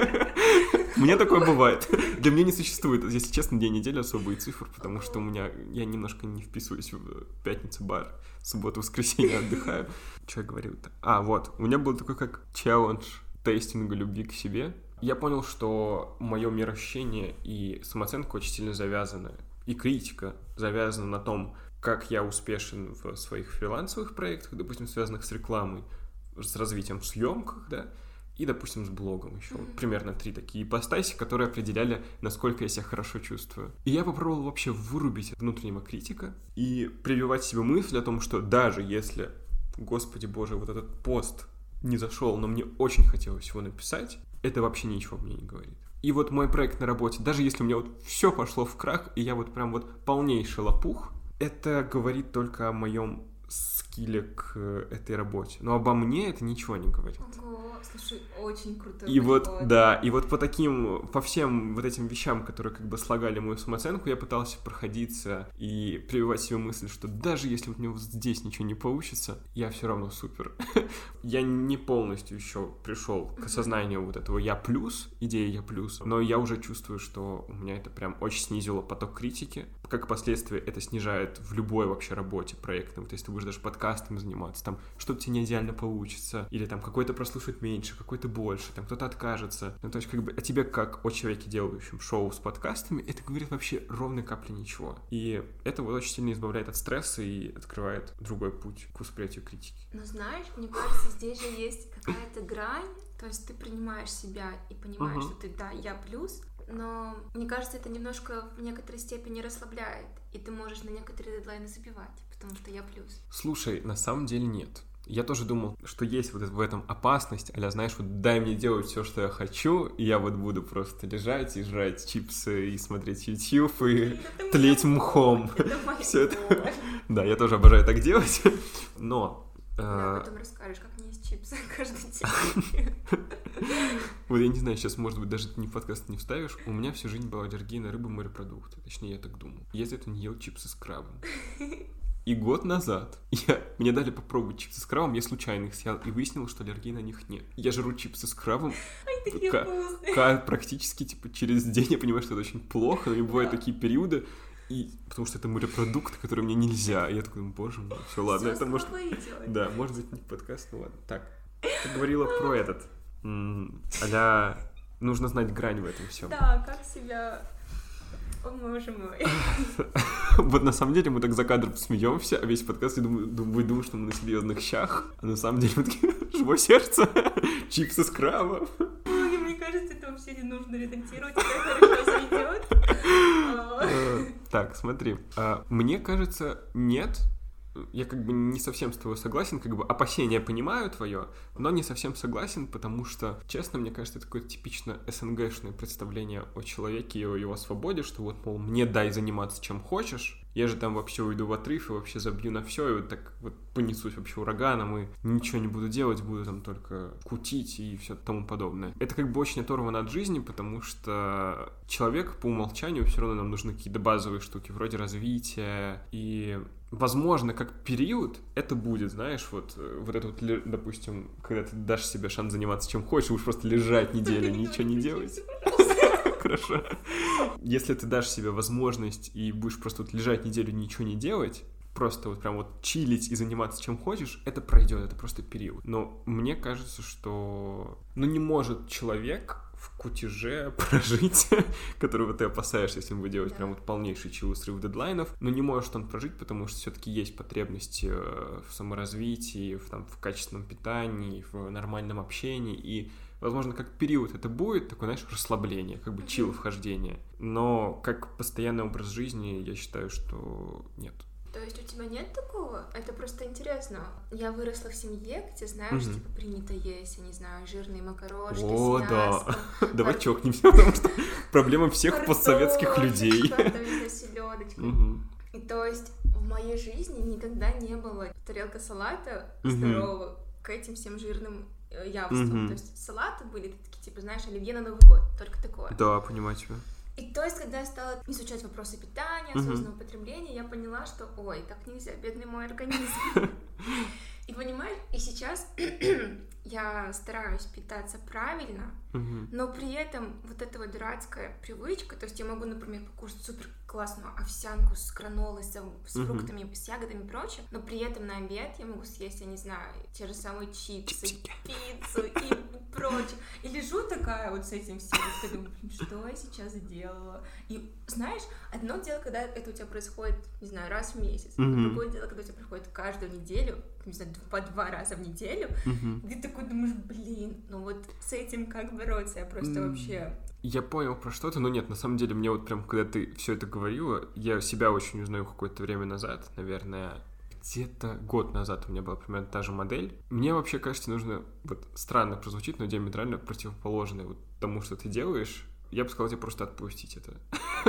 Мне такое бывает. Для меня не существует, если честно, день недели особые цифр, потому что у меня, я немножко не вписываюсь в пятницу бар, субботу, воскресенье отдыхаю. Что я говорил-то? А, вот, у меня был такой как челлендж тестинга любви к себе. Я понял, что мое мироощущение и самооценка очень сильно завязаны, и критика завязана на том, как я успешен в своих фрилансовых проектах, допустим, связанных с рекламой, с развитием в съемках, да, и, допустим, с блогом еще. Вот примерно три такие ипостаси, которые определяли, насколько я себя хорошо чувствую. И я попробовал вообще вырубить внутреннего критика и прививать себе мысль о том, что даже если, господи боже, вот этот пост не зашел, но мне очень хотелось его написать, это вообще ничего мне не говорит. И вот мой проект на работе, даже если у меня вот все пошло в крах, и я вот прям вот полнейший лопух, это говорит только о моем скилле к э, этой работе. Но обо мне это ничего не говорит. Ого, слушай, очень крутой И вот, подход. да, и вот по таким, по всем вот этим вещам, которые как бы слагали мою самооценку, я пытался проходиться и прививать себе мысль, что даже если вот у меня вот здесь ничего не получится, я все равно супер. Я не полностью еще пришел к осознанию вот этого я плюс, идеи я плюс, но я уже чувствую, что у меня это прям очень снизило поток критики. Как последствие это снижает в любой вообще работе проектной. Вот если ты будешь даже подкастами заниматься, там что-то тебе не идеально получится, или там какой-то прослушает меньше, какой-то больше, там кто-то откажется. Ну, то есть как бы о тебе как о человеке, делающем шоу с подкастами, это говорит вообще ровной капли ничего. И это вот очень сильно избавляет от стресса и открывает другой путь к восприятию критики. Но знаешь, мне кажется, здесь же есть какая-то грань, то есть ты принимаешь себя и понимаешь, Мгм. что ты, да, я плюс, но мне кажется, это немножко в некоторой степени расслабляет, и ты можешь на некоторые дедлайны забивать, потому что я плюс. Слушай, на самом деле нет. Я тоже думал, что есть вот в этом опасность, а знаешь, вот дай мне делать все, что я хочу, и я вот буду просто лежать и жрать чипсы, и смотреть YouTube, и тлеть мхом. Это моя Всё это-. Да, я тоже обожаю так делать, но... Да, э, потом расскажешь, как не есть чипсы каждый день. Вот я не знаю, сейчас, может быть, даже ты не в подкаст не вставишь. У меня всю жизнь была аллергия на рыбу и морепродукты. Точнее, я так думал. Я из-за этого не ел чипсы с крабом. И год назад я, мне дали попробовать чипсы с крабом, я случайно их съел и выяснил, что аллергии на них нет. Я жру чипсы с крабом, практически типа через день я понимаю, что это очень плохо, но и бывают такие периоды, и потому что это морепродукт, который мне нельзя. И я такой, боже мой, все, ладно, это может... Да, может быть, не подкаст, ну ладно. Так, ты говорила про этот. А-ля, нужно знать грань в этом всем. Да, как себя... О, боже мой. Вот на самом деле мы так за кадром смеемся, а весь подкаст я думаю, дум- вы думаете, что мы на серьезных щах, а на самом деле мы такие, живое сердце, чипсы с крабом. Мне кажется, это вообще не нужно редактировать, это хорошо зайдет. Э, Так, смотри, а, мне кажется, нет, я как бы не совсем с тобой согласен, как бы опасения понимаю твое, но не совсем согласен, потому что, честно, мне кажется, это такое типично СНГшное представление о человеке и о его свободе, что вот, мол, мне дай заниматься чем хочешь, я же там вообще уйду в отрыв и вообще забью на все, и вот так вот понесусь вообще ураганом, и ничего не буду делать, буду там только кутить и все тому подобное. Это как бы очень оторвано от жизни, потому что человек по умолчанию все равно нам нужны какие-то базовые штуки, вроде развития, и возможно, как период это будет, знаешь, вот, э, вот это вот, допустим, когда ты дашь себе шанс заниматься чем хочешь, будешь просто лежать неделю, ничего не делать. Хорошо. Если ты дашь себе возможность и будешь просто вот лежать неделю, ничего не делать, просто вот прям вот чилить и заниматься чем хочешь, это пройдет, это просто период. Но мне кажется, что ну не может человек в кутеже прожить, которого ты опасаешься, если он будет делать да. прям вот полнейший чил срыв дедлайнов, но не может он прожить, потому что все-таки есть потребности э, в саморазвитии, в, там, в качественном питании, в нормальном общении, и возможно, как период это будет, такое, знаешь, расслабление, как бы чил вхождение. Но как постоянный образ жизни, я считаю, что нет. То есть у тебя нет такого? Это просто интересно. Я выросла в семье, где, знаешь, угу. типа принято есть, я не знаю, жирные макарошки О, с да. Давай чокнемся, потому что проблема всех постсоветских людей. И то есть в моей жизни никогда не было тарелка салата здорового к этим всем жирным э, явствам. То есть салаты были такие, типа, знаешь, оливье на Новый год, только такое. Да, понимаю тебя. И то есть, когда я стала изучать вопросы питания, осознанного mm-hmm. потребления, я поняла, что, ой, так нельзя, бедный мой организм. И понимаешь, и сейчас я стараюсь питаться правильно, угу. но при этом вот эта вот дурацкая привычка, то есть я могу, например, покушать супер классную овсянку с гранолой, с, с угу. фруктами, с ягодами и прочее, но при этом на обед я могу съесть, я не знаю, те же самые чипсы, Чипсики. пиццу и прочее. И лежу такая вот с этим всем, и думаю, блин, что я сейчас сделала? И знаешь, одно дело, когда это у тебя происходит, не знаю, раз в месяц, угу. другое дело, когда у тебя происходит каждую неделю, не знаю, по два раза в неделю, угу. где такой думаешь, блин, ну вот с этим как бороться? Я просто вообще... Я понял про что-то, но нет, на самом деле мне вот прям, когда ты все это говорила, я себя очень узнаю какое-то время назад, наверное, где-то год назад у меня была примерно та же модель. Мне вообще кажется, нужно, вот странно прозвучит, но диаметрально противоположное вот тому, что ты делаешь, я бы сказал тебе просто отпустить это.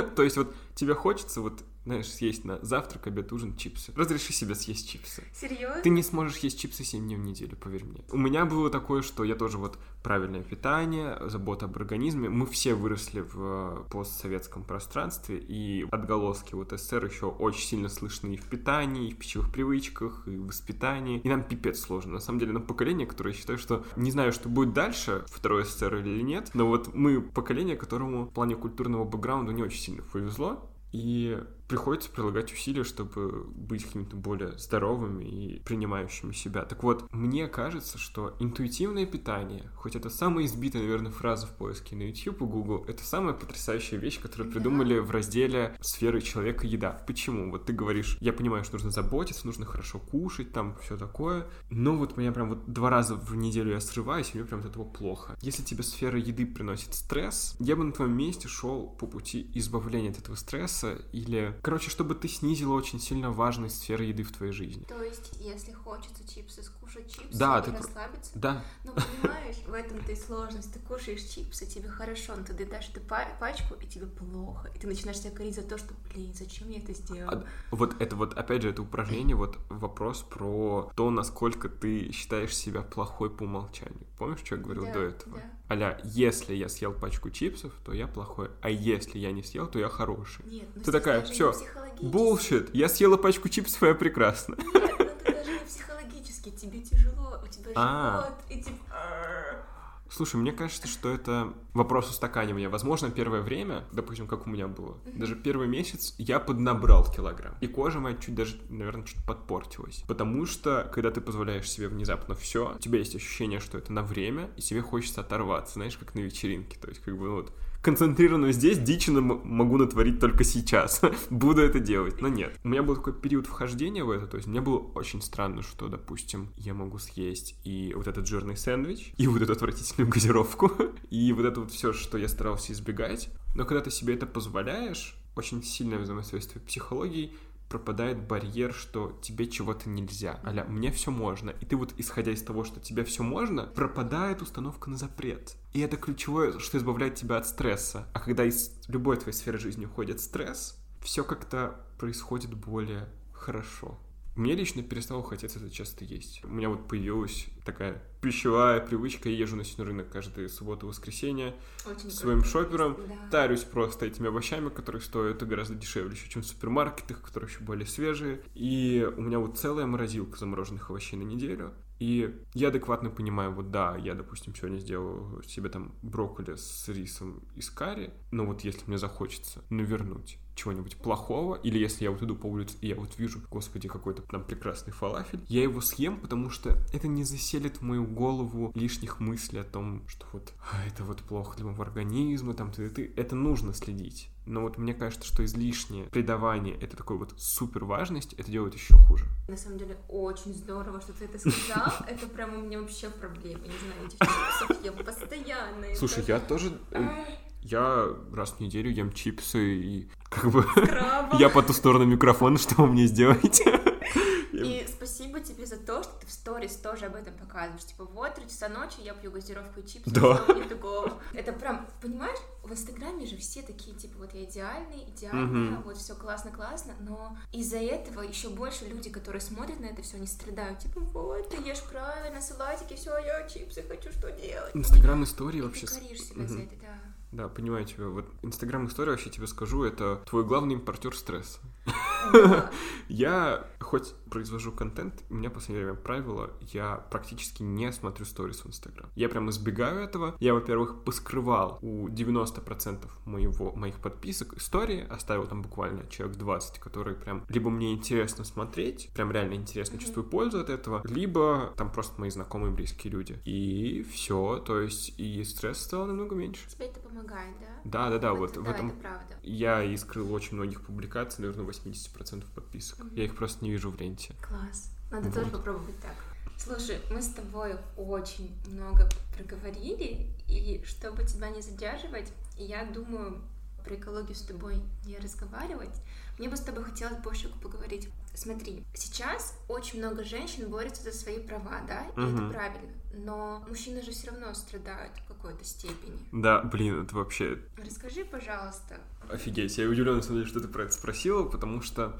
То есть вот тебе хочется вот знаешь, съесть на завтрак, обед, ужин чипсы. Разреши себе съесть чипсы. Серьезно? Ты не сможешь есть чипсы 7 дней в неделю, поверь мне. У меня было такое, что я тоже вот правильное питание, забота об организме. Мы все выросли в э, постсоветском пространстве, и отголоски вот СССР еще очень сильно слышны и в питании, и в пищевых привычках, и в воспитании. И нам пипец сложно. На самом деле, нам поколение, которое я считаю, что не знаю, что будет дальше, второй СССР или нет, но вот мы поколение, которому в плане культурного бэкграунда не очень сильно повезло, и приходится прилагать усилия, чтобы быть какими-то более здоровыми и принимающими себя. Так вот, мне кажется, что интуитивное питание, хоть это самая избитая, наверное, фраза в поиске на YouTube и Google, это самая потрясающая вещь, которую придумали в разделе сферы человека еда. Почему? Вот ты говоришь, я понимаю, что нужно заботиться, нужно хорошо кушать, там все такое, но вот меня прям вот два раза в неделю я срываюсь, и мне прям от этого плохо. Если тебе сфера еды приносит стресс, я бы на твоем месте шел по пути избавления от этого стресса или Короче, чтобы ты снизила очень сильно важность сферы еды в твоей жизни. То есть, если хочется чипсы, скушать чипсы да, ты... расслабиться? Да. Ну, понимаешь, в этом-то и сложность. Ты кушаешь чипсы, тебе хорошо, но ты доедаешь эту пачку, и тебе плохо. И ты начинаешь себя корить за то, что, блин, зачем я это сделал? А, вот это вот, опять же, это упражнение, вот вопрос про то, насколько ты считаешь себя плохой по умолчанию. Помнишь, что я говорил да, до этого? Да. Аля, если я съел пачку чипсов, то я плохой, а если я не съел, то я хороший. Нет, ну ты такая, все, Булшит, я съела пачку чипсов, и я прекрасно. Нет, не психологически, тебе тяжело, у тебя а. живот, и типа... Слушай, мне кажется, что это вопрос устаканивания. Возможно, первое время, допустим, как у меня было, mm-hmm. даже первый месяц я поднабрал килограмм. И кожа моя чуть даже, наверное, чуть подпортилась. Потому что, когда ты позволяешь себе внезапно все, у тебя есть ощущение, что это на время, и тебе хочется оторваться, знаешь, как на вечеринке. То есть, как бы, ну, вот, концентрированную здесь дичь могу натворить только сейчас. Буду это делать, но нет. У меня был такой период вхождения в это, то есть мне было очень странно, что, допустим, я могу съесть и вот этот жирный сэндвич, и вот эту отвратительную газировку, и вот это вот все, что я старался избегать. Но когда ты себе это позволяешь, очень сильное взаимодействие психологии, пропадает барьер, что тебе чего-то нельзя. Аля, мне все можно. И ты вот, исходя из того, что тебе все можно, пропадает установка на запрет. И это ключевое, что избавляет тебя от стресса. А когда из любой твоей сферы жизни уходит стресс, все как-то происходит более хорошо. Мне лично перестало хотеться это часто есть. У меня вот появилась такая пищевая привычка. Я езжу на северный рынок каждую субботу и воскресенье Очень своим круто. шопером. Да. Тарюсь просто этими овощами, которые стоят гораздо дешевле, еще, чем в супермаркетах, которые еще более свежие. И у меня вот целая морозилка замороженных овощей на неделю. И я адекватно понимаю, вот да, я, допустим, сегодня сделаю себе там брокколи с рисом из карри, но вот если мне захочется навернуть чего-нибудь плохого, или если я вот иду по улице и я вот вижу, господи, какой-то там прекрасный фалафель, я его съем, потому что это не заселит в мою голову лишних мыслей о том, что вот «А, это вот плохо для моего организма, там ты, ты, это нужно следить. Но вот мне кажется, что излишнее придавание это такой вот супер важность, это делает еще хуже. На самом деле очень здорово, что ты это сказал. Это прям у меня вообще проблема. Не знаю, этих чипсов ем постоянно. Слушай, я тоже... э, Я раз в неделю ем чипсы и как бы... Я по ту сторону микрофона, что вы мне сделаете? И спасибо тебе за то, что ты в сторис тоже об этом показываешь. Типа, вот, 3 часа ночи, я пью газировку и чипсы, Да. мне такого. Это прям, понимаешь, в Инстаграме же все такие, типа, вот я идеальный, идеальная, Мгм. вот все классно-классно, но из-за этого еще больше люди, которые смотрят на это все, они страдают. Типа, вот, ты ешь правильно, салатики, все, я чипсы хочу, что делать? Инстаграм истории вообще... ты коришь себя за Мгм. это, да. Да, понимаю тебя. Вот Инстаграм история, вообще тебе скажу, это твой главный импортер стресса. Я хоть произвожу контент, у меня в последнее время правило, я практически не смотрю сторис в Инстаграм. Я прям избегаю этого. Я, во-первых, поскрывал у 90% моего, моих подписок истории, оставил там буквально человек 20, которые прям либо мне интересно смотреть, прям реально интересно, Мгм. чувствую пользу от этого, либо там просто мои знакомые, близкие люди. И все, то есть и стресс стал намного меньше. Тебе это помогает, да? Да, да, да, вот Это- в да, этом это правда. я и скрыл очень многих публикаций, наверное, 80% подписок. Мгм. Я их просто не вижу в ленте. Класс. Надо Вот. тоже попробовать так. Слушай, мы с тобой очень много проговорили, и чтобы тебя не задерживать, я думаю про экологию с тобой не разговаривать. Мне бы с тобой хотелось больше поговорить. Смотри, сейчас очень много женщин борются за свои права, да, и это Мгм. правильно. Но мужчины же все равно страдают в какой-то степени. Да, блин, это вообще Расскажи, пожалуйста. офигеть. Я удивлен, что ты про это спросила, потому что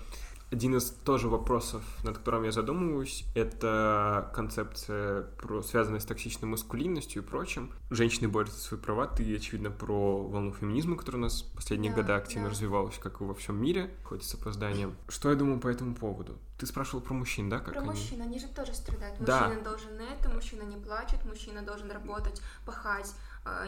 один из тоже вопросов, над которым я задумываюсь, это концепция, про, связанная с токсичной маскулинностью и прочим. Женщины борются за свои права. Ты, очевидно, про волну феминизма, которая у нас в последние Да, годы активно да. развивалась, как и во всем мире, хоть с опозданием. Что я думаю по этому поводу? Ты спрашивал про мужчин, да? Как Про они? мужчин, они же тоже страдают. Да. Мужчина должен это, мужчина не плачет, мужчина должен работать, пахать,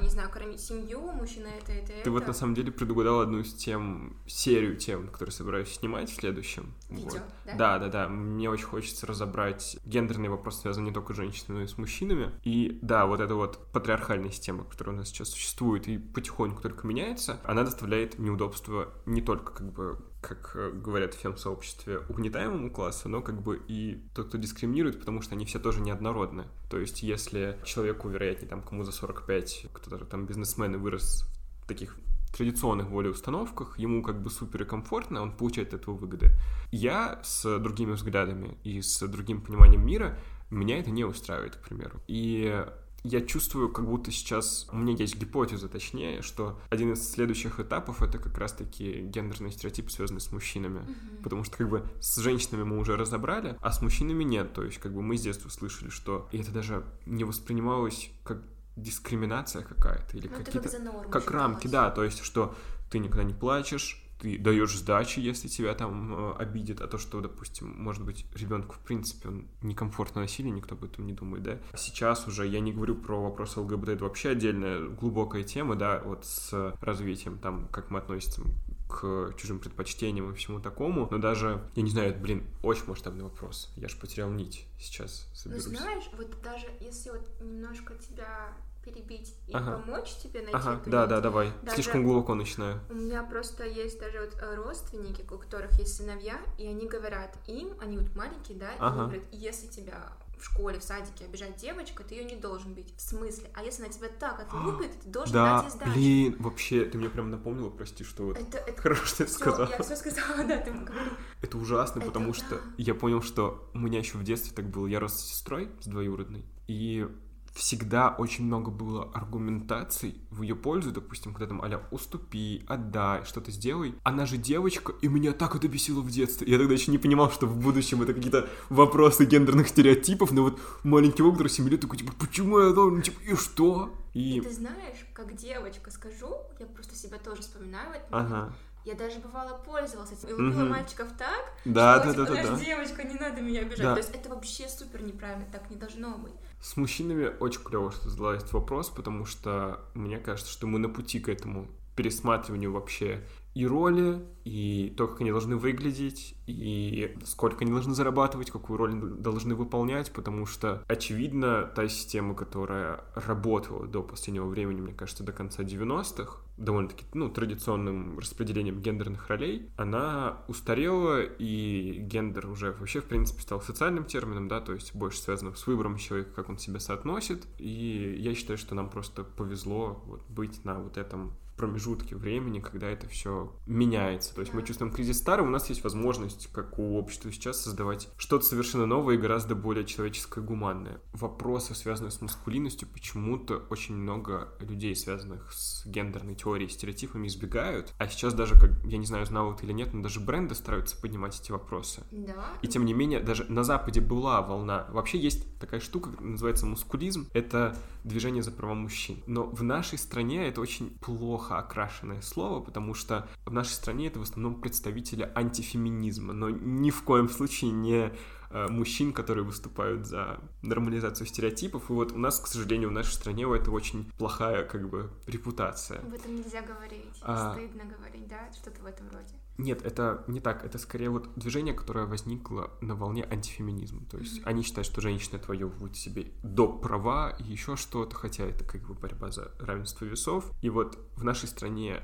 не знаю, кормить семью, мужчина это, это, это. Ты вот на самом деле предугадал одну из тем, серию тем, которые собираюсь снимать в следующем. Видео, Вот. да? Да, да, да. Мне очень хочется разобрать гендерный вопрос, связанный не только с женщинами, но и с мужчинами. И да, вот эта вот патриархальная система, которая у нас сейчас существует и потихоньку только меняется, она доставляет неудобства не только как бы как э, говорят в фем-сообществе, угнетаемому классу, но как бы и тот, кто дискриминирует, потому что они все тоже неоднородны. То есть если человеку, вероятнее, там, кому за 45, кто-то там бизнесмен и вырос в таких традиционных более установках, ему как бы супер комфортно, он получает от этого выгоды. Я с другими взглядами и с другим пониманием мира, меня это не устраивает, к примеру. И я чувствую, как будто сейчас у меня есть гипотеза, точнее, что один из следующих этапов это как раз-таки гендерные стереотипы, связанные с мужчинами. Мгм. Потому что как бы с женщинами мы уже разобрали, а с мужчинами нет. То есть как бы мы с детства слышали, что и это даже не воспринималось как дискриминация какая-то или Ну, какие-то как как рамки, да, то есть, что ты никогда не плачешь, ты даешь сдачи, если тебя там э, обидят, а то, что, допустим, может быть, ребенку, в принципе, он некомфортно насилие, никто об этом не думает, да. Сейчас уже я не говорю про вопрос ЛГБТ, это вообще отдельная глубокая тема, да, вот с развитием, там, как мы относимся к чужим предпочтениям и всему такому, но даже, я не знаю, это, блин, очень масштабный вопрос, я же потерял нить сейчас, Ну, соберусь. знаешь, вот даже если вот немножко тебя перебить и Ага. помочь тебе найти Ага, эту да, да, давай. Даже- Слишком глубоко начинаю. У меня просто есть даже вот э, родственники, у которых есть сыновья, и они говорят им, они вот маленькие, да, и Ага. они говорят, если тебя в школе, в садике обижает девочка, ты ее не должен бить. В смысле? А если она тебя так отлюбит, ты должен Да, дать ей сдачу. блин, вообще, ты мне прям напомнила, прости, что вот Это, это хорошо, что ты сказала. я все сказала, да, ты говори. Это ужасно, Это потому да. что я понял, что у меня еще в детстве так было. Я рос с сестрой, с двоюродной, и всегда очень много было аргументаций в ее пользу, допустим, когда там, аля, уступи, отдай, что-то сделай. Она же девочка, и меня так это бесило в детстве. Я тогда еще не понимал, что в будущем это какие-то вопросы гендерных стереотипов, но вот маленький который 7 лет, такой, типа, почему я должен, типа, и что? И И... ты знаешь, как девочка скажу, я просто себя тоже вспоминаю. Ага. Я даже бывало пользовалась этим. И любила Мгм. мальчиков так, Да, что, да, типа, да, да, «Знаешь, да. девочка, не надо меня обижать. Да. То есть это вообще супер неправильно, так не должно быть. С мужчинами очень клево, что задала этот вопрос, потому что мне кажется, что мы на пути к этому пересматриванию вообще и роли, и то, как они должны выглядеть, и сколько они должны зарабатывать, какую роль должны выполнять, потому что, очевидно, та система, которая работала до последнего времени, мне кажется, до конца 90-х, довольно-таки, ну, традиционным распределением гендерных ролей, она устарела, и гендер уже вообще, в принципе, стал социальным термином, да, то есть больше связано с выбором человека, как он себя соотносит, и я считаю, что нам просто повезло вот быть на вот этом промежутке времени, когда это все меняется. То есть мы чувствуем кризис старый, у нас есть возможность, как у общества сейчас, создавать что-то совершенно новое и гораздо более человеческое гуманное. Вопросы, связанные с маскулинностью, почему-то очень много людей, связанных с гендерной теорией стереотипами, избегают. А сейчас даже, как я не знаю, знал это или нет, но даже бренды стараются поднимать эти вопросы. Да. И тем не менее, даже на Западе была волна. Вообще есть такая штука, называется мускулизм. Это движение за права мужчин. Но в нашей стране это очень плохо окрашенное слово, потому что в нашей стране это в основном представители антифеминизма, но ни в коем случае не э, мужчин, которые выступают за нормализацию стереотипов. И вот у нас, к сожалению, в нашей стране у этого очень плохая как бы репутация. Об этом нельзя говорить. А. Стыдно говорить, да? Что-то в этом роде. Нет, это не так. Это скорее вот движение, которое возникло на волне антифеминизма. То есть Мгм. они считают, что женщины отвоевывают себе до права и еще что-то, хотя это как бы борьба за равенство весов. И вот в нашей стране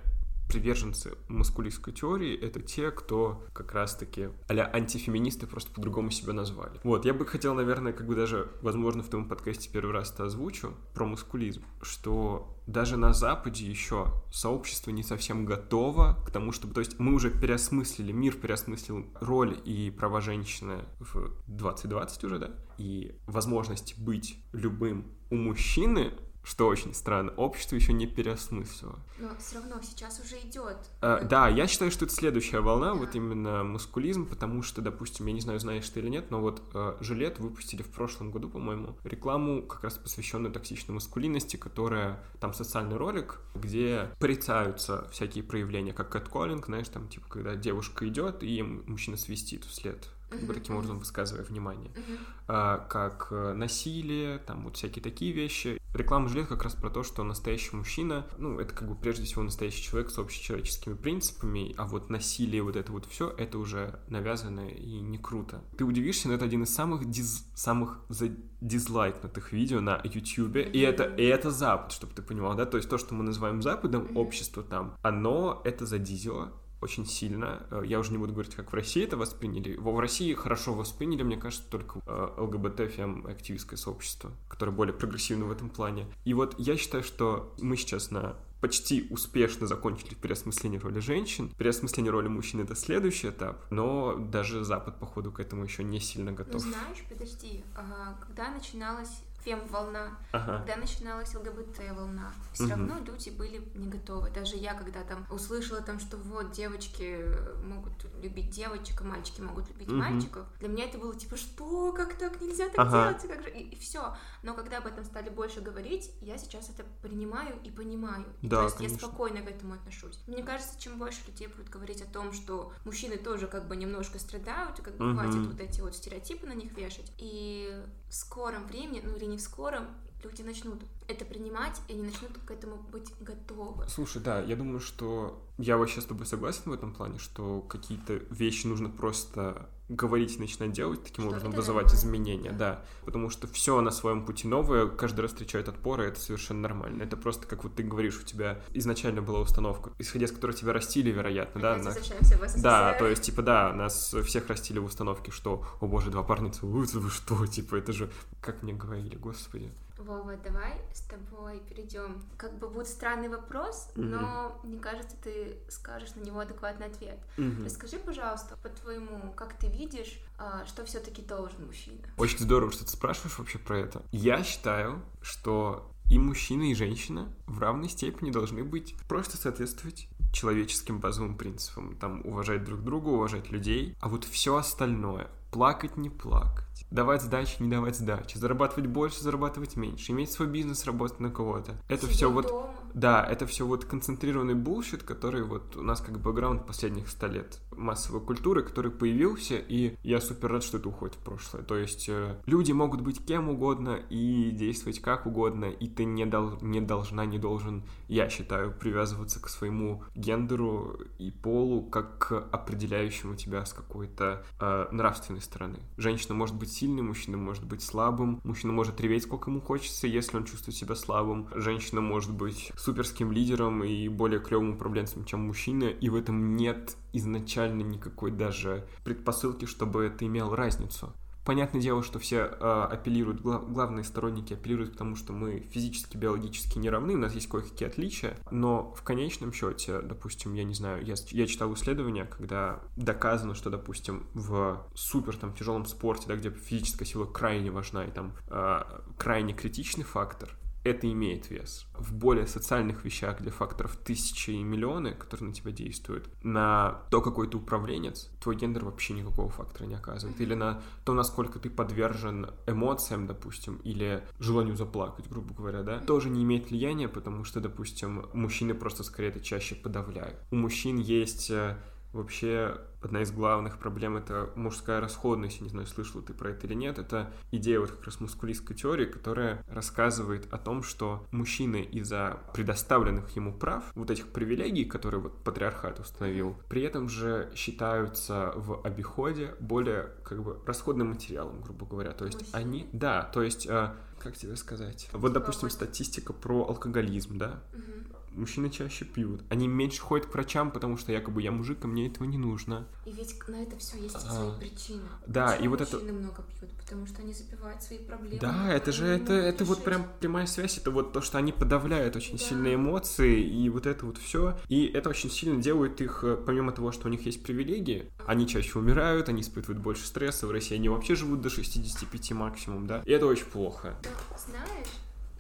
приверженцы маскулистской теории — это те, кто как раз-таки а антифеминисты просто по-другому себя назвали. Вот, я бы хотел, наверное, как бы даже, возможно, в твоем подкасте первый раз это озвучу, про маскулизм, что даже на Западе еще сообщество не совсем готово к тому, чтобы... То есть мы уже переосмыслили, мир переосмыслил роль и права женщины в 2020 уже, да, и возможность быть любым у мужчины что очень странно, общество еще не переосмыслило. Но все равно сейчас уже идет. Э, да, я считаю, что это следующая волна, Да. вот именно мускулизм, потому что, допустим, я не знаю, знаешь ты или нет, но вот э, Жилет выпустили в прошлом году, по-моему, рекламу, как раз посвященную токсичной маскулинности, которая там социальный ролик, где порицаются всякие проявления, как кэтколлинг, знаешь, там типа, когда девушка идет и мужчина свистит вслед, Мгм, таким образом высказывая внимание. А, как э, насилие, там вот всякие такие вещи. Реклама жилет как раз про то, что настоящий мужчина, ну, это как бы прежде всего настоящий человек с общечеловеческими принципами, а вот насилие, вот это вот все, это уже навязано и не круто. Ты удивишься, но это один из самых диз... самых задизлайкнутых видео на Ютьюбе, и это, и это Запад, чтобы ты понимал, да, то есть то, что мы называем Западом, общество там, оно это задизило, очень сильно. Э, Я уже не буду говорить, как в России это восприняли. Во в России хорошо восприняли, мне кажется, только э, ЛГБТ фем активистское сообщество, которое более прогрессивно в этом плане. И вот я считаю, что мы сейчас на почти успешно закончили переосмысление роли женщин. Переосмысление роли мужчин — это следующий этап, но даже Запад, походу, к этому еще не сильно Ну готов. знаешь, подожди, а, когда начиналась фем-волна, Ага. когда начиналась ЛГБТ-волна, все Мгм. равно люди были не готовы. Даже я, когда там услышала там, что вот девочки могут любить девочек, а мальчики могут любить Мгм. мальчиков, для меня это было типа, что, как так, нельзя так Ага. делать, как же, и, все. Но когда об этом стали больше говорить, я сейчас это принимаю и понимаю. И Да, то есть конечно. я спокойно к этому отношусь. Мне кажется, чем больше людей будут говорить о том, что мужчины тоже как бы немножко страдают, и как бы Мгм. хватит вот эти вот стереотипы на них вешать. И в скором времени, ну или не в скором, люди начнут это принимать, и они начнут к этому быть готовы. Слушай, да, я думаю, что я вообще с тобой согласен в этом плане, что какие-то вещи нужно просто говорить и начинать делать, таким Что образом вызывать нормально. изменения, да. Потому что все на своем пути новое, каждый раз встречает отпоры, это совершенно нормально. Это просто, как вот ты говоришь, у тебя изначально была установка, исходя из которой тебя растили, вероятно, да? Опять на- в СССР. Да, то есть, типа, да, нас всех растили в установке, что, о боже, два парня целуются, вы что, типа, это же, как мне говорили, господи. Вова, давай с тобой перейдем. Как бы будет странный вопрос, Мгм. но мне кажется, ты скажешь на него адекватный ответ. Мгм. Расскажи, пожалуйста, по-твоему, как ты видишь, а, что все-таки должен мужчина? Очень здорово, что ты спрашиваешь вообще про это. Я считаю, что и мужчина, и женщина в равной степени должны быть просто соответствовать человеческим базовым принципам. Там уважать друг друга, уважать людей. А вот все остальное, плакать, не плакать, давать сдачи, не давать сдачи, зарабатывать больше, зарабатывать меньше, иметь свой бизнес, работать на кого-то. Это Сидеть все вот дома. да, это все вот концентрированный bullshit, который вот у нас как бэкграунд последних 100 лет массовой культуры, который появился, и я супер рад, что это уходит в прошлое. То есть э, люди могут быть кем угодно и действовать как угодно, и ты не, дол- не должна, не должен, я считаю, привязываться к своему гендеру и полу как к определяющему тебя с какой-то э, нравственной стороны. Женщина может быть сильной, мужчина может быть слабым, мужчина может реветь сколько ему хочется, если он чувствует себя слабым, женщина может быть суперским лидером и более клевым управленцем, чем мужчина, и в этом нет изначально никакой даже предпосылки, чтобы это имело разницу. Понятное дело, что все э, апеллируют, гла- главные сторонники апеллируют к тому, что мы физически, биологически не равны, у нас есть кое-какие отличия, но в конечном счете, допустим, я не знаю, я, я читал исследования, когда доказано, что, допустим, в супер там тяжелом спорте, да, где физическая сила крайне важна и там э, крайне критичный фактор, это имеет вес. В более социальных вещах, где факторов тысячи и миллионы, которые на тебя действуют, на то, какой ты управленец, твой гендер вообще никакого фактора не оказывает. Или на то, насколько ты подвержен эмоциям, допустим, или желанию заплакать, грубо говоря, да, тоже не имеет влияния, потому что, допустим, мужчины просто скорее это чаще подавляют. У мужчин есть э, Вообще, одна из главных проблем — это мужская расходность. Я не знаю, слышал ты про это или нет. Это идея вот как раз мускулистской теории, которая рассказывает о том, что мужчины из-за предоставленных ему прав, вот этих привилегий, которые вот патриархат установил, при этом же считаются в обиходе более как бы расходным материалом, грубо говоря. То есть Мужчины? они... Да, то есть... э, как тебе сказать? Вот, допустим, статистика про алкоголизм, да? Мгм. Мужчины чаще пьют. Они меньше ходят к врачам, потому что якобы я мужик, а мне этого не нужно. И ведь на это все есть А, свои причины. да, Почему и вот это- мужчины много пьют, потому что они запивают свои проблемы. Да, это же, это, это вот прям прямая связь, это вот то, что они подавляют очень Да. сильные эмоции, и вот это вот все. И это очень сильно делает их, э, помимо того, что у них есть привилегии, они чаще умирают, они испытывают больше стресса. В России они вообще живут до 65 максимум, да? И это очень плохо. Ну, знаешь,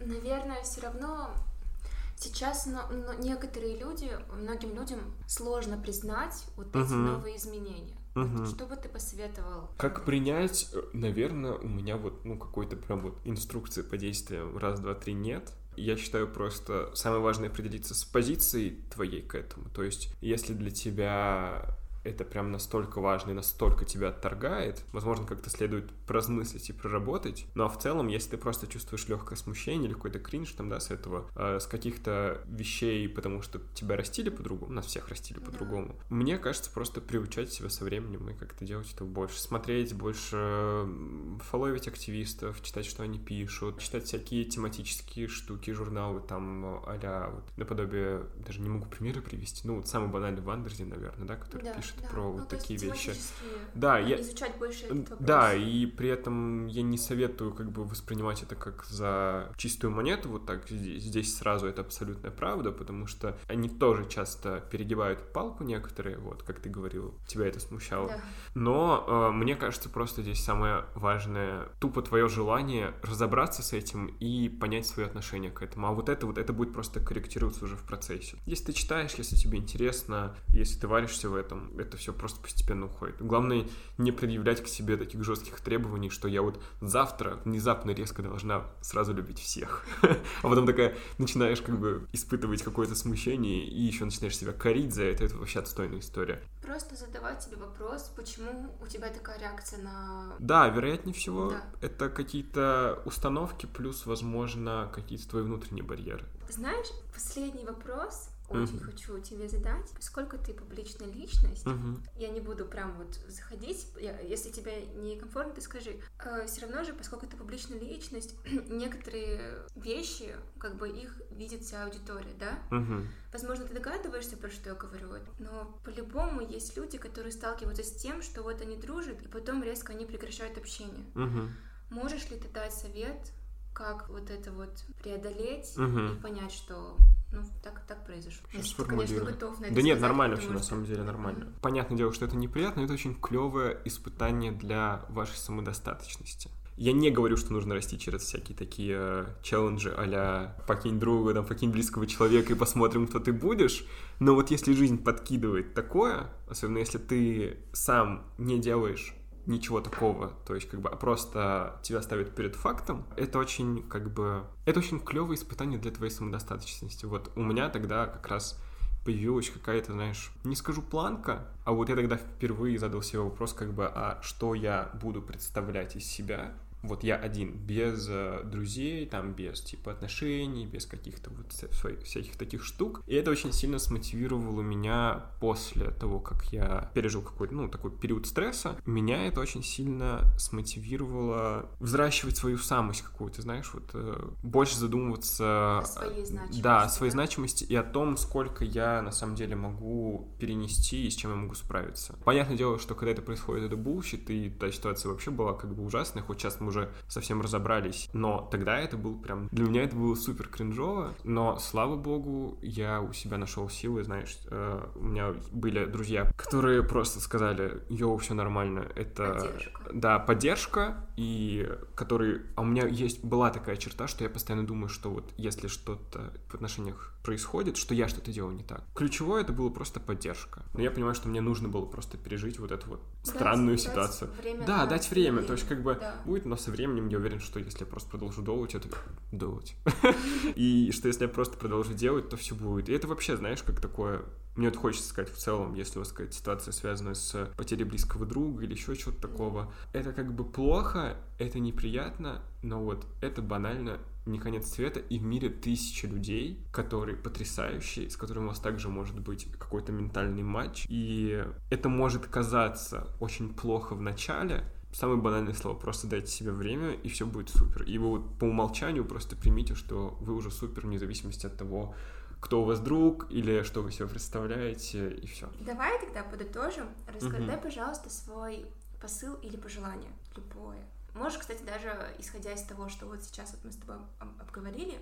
наверное, все равно сейчас но, но некоторые люди, многим людям сложно признать вот эти Мгм. новые изменения. Мгм. Что бы ты посоветовал? Как принять, наверное, у меня вот, ну, какой-то прям вот инструкции по действиям раз, два, три нет. Я считаю просто самое важное определиться с позицией твоей к этому. То есть, если для тебя это прям настолько важно и настолько тебя отторгает, возможно, как-то следует поразмыслить и проработать. Ну а в целом, если ты просто чувствуешь легкое смущение или какой-то кринж там, да, с этого, э, с каких-то вещей, потому что тебя растили по-другому, нас всех растили Да. по-другому, мне кажется, просто приучать себя со временем и как-то делать это больше. Смотреть больше, м, фолловить активистов, читать, что они пишут, читать всякие тематические штуки, журналы там а вот наподобие, даже не могу примеры привести, ну вот самый банальный Wonderzine, наверное, да, который Да, пишет да. про Ну, вот такие вещи. Да, а, я- изучать больше этот вопрос. Да, и при этом я не советую как бы воспринимать это как за чистую монету, вот так здесь, здесь сразу это абсолютная правда, потому что они тоже часто перегибают палку некоторые, вот, как ты говорил, тебя это смущало. Да. Но э, мне кажется, просто здесь самое важное тупо твое желание разобраться с этим и понять свое отношение к этому. А вот это вот это будет просто корректироваться уже в процессе. Если ты читаешь, если тебе интересно, если ты варишься в этом, это это все просто постепенно уходит. Главное не предъявлять к себе таких жестких требований, что я вот завтра внезапно резко должна сразу любить всех. А потом такая начинаешь как бы испытывать какое-то смущение и еще начинаешь себя корить за это. Это вообще отстойная история. Просто задавать себе вопрос, почему у тебя такая реакция на... Да, вероятнее всего, Да. это какие-то установки плюс, возможно, какие-то твои внутренние барьеры. Знаешь, последний вопрос очень Мгм. хочу тебе задать. Поскольку ты публичная личность, Мгм. я не буду прям вот заходить, я- если тебе некомфортно, ты скажи. все равно же, поскольку ты публичная личность, некоторые вещи, как бы их видит вся аудитория, да? Мгм. Возможно, ты догадываешься, про что я говорю, но по-любому есть люди, которые сталкиваются с тем, что вот они дружат, и потом резко они прекращают общение. Мгм. Можешь ли ты дать совет, как вот это вот преодолеть Мгм. и понять, что ну так, так произошло? Сейчас Если ты, конечно, готов на это Да нет, нормально все, на самом деле нормально. Мгм. Понятное дело, что это неприятно, но это очень клевое испытание для вашей самодостаточности. Я не говорю, что нужно расти через всякие такие э, челленджи а покинь друга, там, покинь близкого человека и посмотрим, кто ты будешь. Но вот если жизнь подкидывает такое, особенно если ты сам не делаешь ничего такого, то есть как бы а просто тебя ставят перед фактом, это очень как бы это очень клевое испытание для твоей самодостаточности. Вот у меня тогда как раз появилась какая-то, знаешь, не скажу планка, а вот я тогда впервые задал себе вопрос, как бы, а что я буду представлять из себя, вот я один, без э, друзей, там, без, типа, отношений, без каких-то вот своих, всяких таких штук. И это очень сильно смотивировало меня после того, как я пережил какой-то, ну, такой период стресса. Меня это очень сильно смотивировало взращивать свою самость какую-то, знаешь, вот э, больше задумываться... О своей э, значимости, Да, о своей да? значимости и о том, сколько я на самом деле могу перенести и с чем я могу справиться. Понятное дело, что когда это происходит, это bullshit, и та ситуация вообще была как бы ужасная, хоть сейчас мы уже совсем разобрались, но тогда это был прям... Для меня это было супер кринжово, но, слава богу, я у себя нашел силы, знаешь, э, у меня были друзья, которые просто сказали, yo, все нормально, это... Поддержка. Да, поддержка, и который... А у меня есть, была такая черта, что я постоянно думаю, что вот если что-то в отношениях происходит, что я что-то делаю не так. Ключевое это было просто поддержка. Но я понимаю, что мне нужно было просто пережить вот эту вот Дать- странную дать ситуацию. время Да, на дать время. То есть как бы Да. будет, но со временем я уверен, что если я просто продолжу долать, это долать. И что если я просто продолжу делать, то все будет. И это вообще, знаешь, как такое мне вот хочется сказать в целом, если у вас какая-то ситуация связана с потерей близкого друга или еще чего-то такого, это как бы плохо, это неприятно, но вот это банально не конец света, и в мире тысячи людей, которые потрясающие, с которыми у вас также может быть какой-то ментальный матч, и это может казаться очень плохо в начале, Самое банальное слово, просто дайте себе время, и все будет супер. И вы вот по умолчанию просто примите, что вы уже супер, вне зависимости от того, кто у вас друг, или что вы себе представляете, и все. Давай тогда подытожим. Расскажи, Мгм. пожалуйста, свой посыл или пожелание. Любое. Можешь, кстати, даже исходя из того, что вот сейчас вот мы с тобой об- обговорили,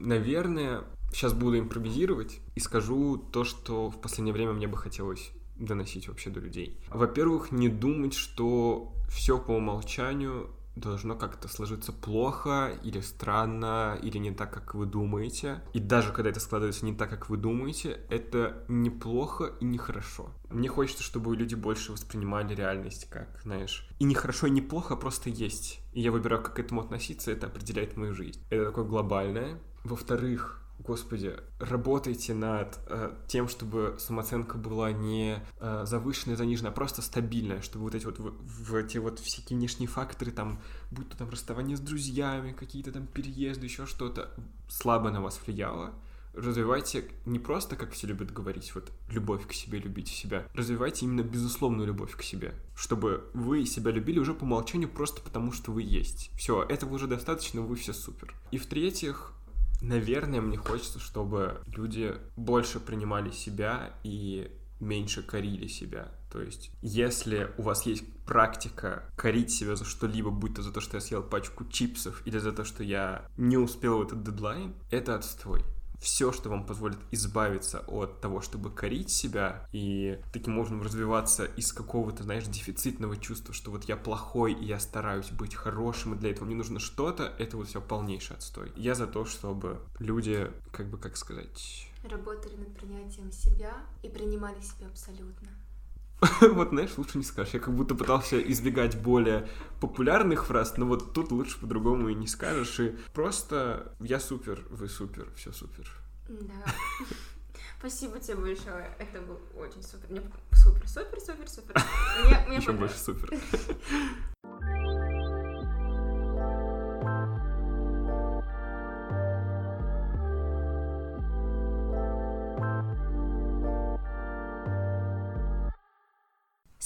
Наверное, сейчас буду импровизировать и скажу то, что в последнее время мне бы хотелось доносить вообще до людей. Во-первых, не думать, что все по умолчанию должно как-то сложиться плохо или странно, или не так, как вы думаете. И даже когда это складывается не так, как вы думаете, это неплохо и нехорошо. Мне хочется, чтобы люди больше воспринимали реальность как, знаешь, и не хорошо, и не плохо, а просто есть. И я выбираю, как к этому относиться, это определяет мою жизнь. Это такое глобальное. Во-вторых, Господи, работайте над э, тем, чтобы самооценка была не э, завышенная, заниженная, а просто стабильная, чтобы вот эти вот, в, в эти вот всякие внешние факторы, там, будь то там расставание с друзьями, какие-то там переезды, еще что-то, слабо на вас влияло. Развивайте не просто, как все любят говорить, вот любовь к себе, любите себя. Развивайте именно безусловную любовь к себе, чтобы вы себя любили уже по умолчанию просто потому, что вы есть. Все, этого уже достаточно, вы все супер. И в-третьих, Наверное, мне хочется, чтобы люди больше принимали себя и меньше корили себя. То есть, если у вас есть практика корить себя за что-либо, будь то за то, что я съел пачку чипсов, или за то, что я не успел в этот дедлайн, это отстой. Все, что вам позволит избавиться от того, чтобы корить себя и таким образом развиваться из какого-то, знаешь, дефицитного чувства, что вот я плохой и я стараюсь быть хорошим, и для этого мне нужно что-то, это вот все полнейший отстой. Я за то, чтобы люди, как бы, как сказать, работали над принятием себя и принимали себя абсолютно. Вот, знаешь, лучше не скажешь. Я как будто пытался избегать более популярных фраз, но вот тут лучше по-другому и не скажешь. И просто я супер, вы супер, все супер. Да. Спасибо тебе большое. Это был очень супер. Мне супер, супер, супер, супер. Мне, мне Еще больше супер.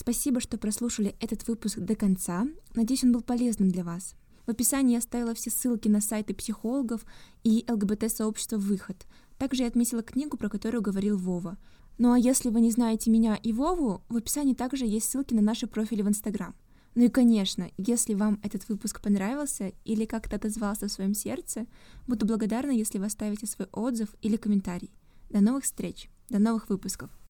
Спасибо, что прослушали этот выпуск до конца. Надеюсь, он был полезным для вас. В описании я оставила все ссылки на сайты психологов и ЛГБТ-сообщества «Выход». Также я отметила книгу, про которую говорил Вова. Ну а если вы не знаете меня и Вову, в описании также есть ссылки на наши профили в Инстаграм. Ну и, конечно, если вам этот выпуск понравился или как-то отозвался в своем сердце, буду благодарна, если вы оставите свой отзыв или комментарий. До новых встреч, до новых выпусков.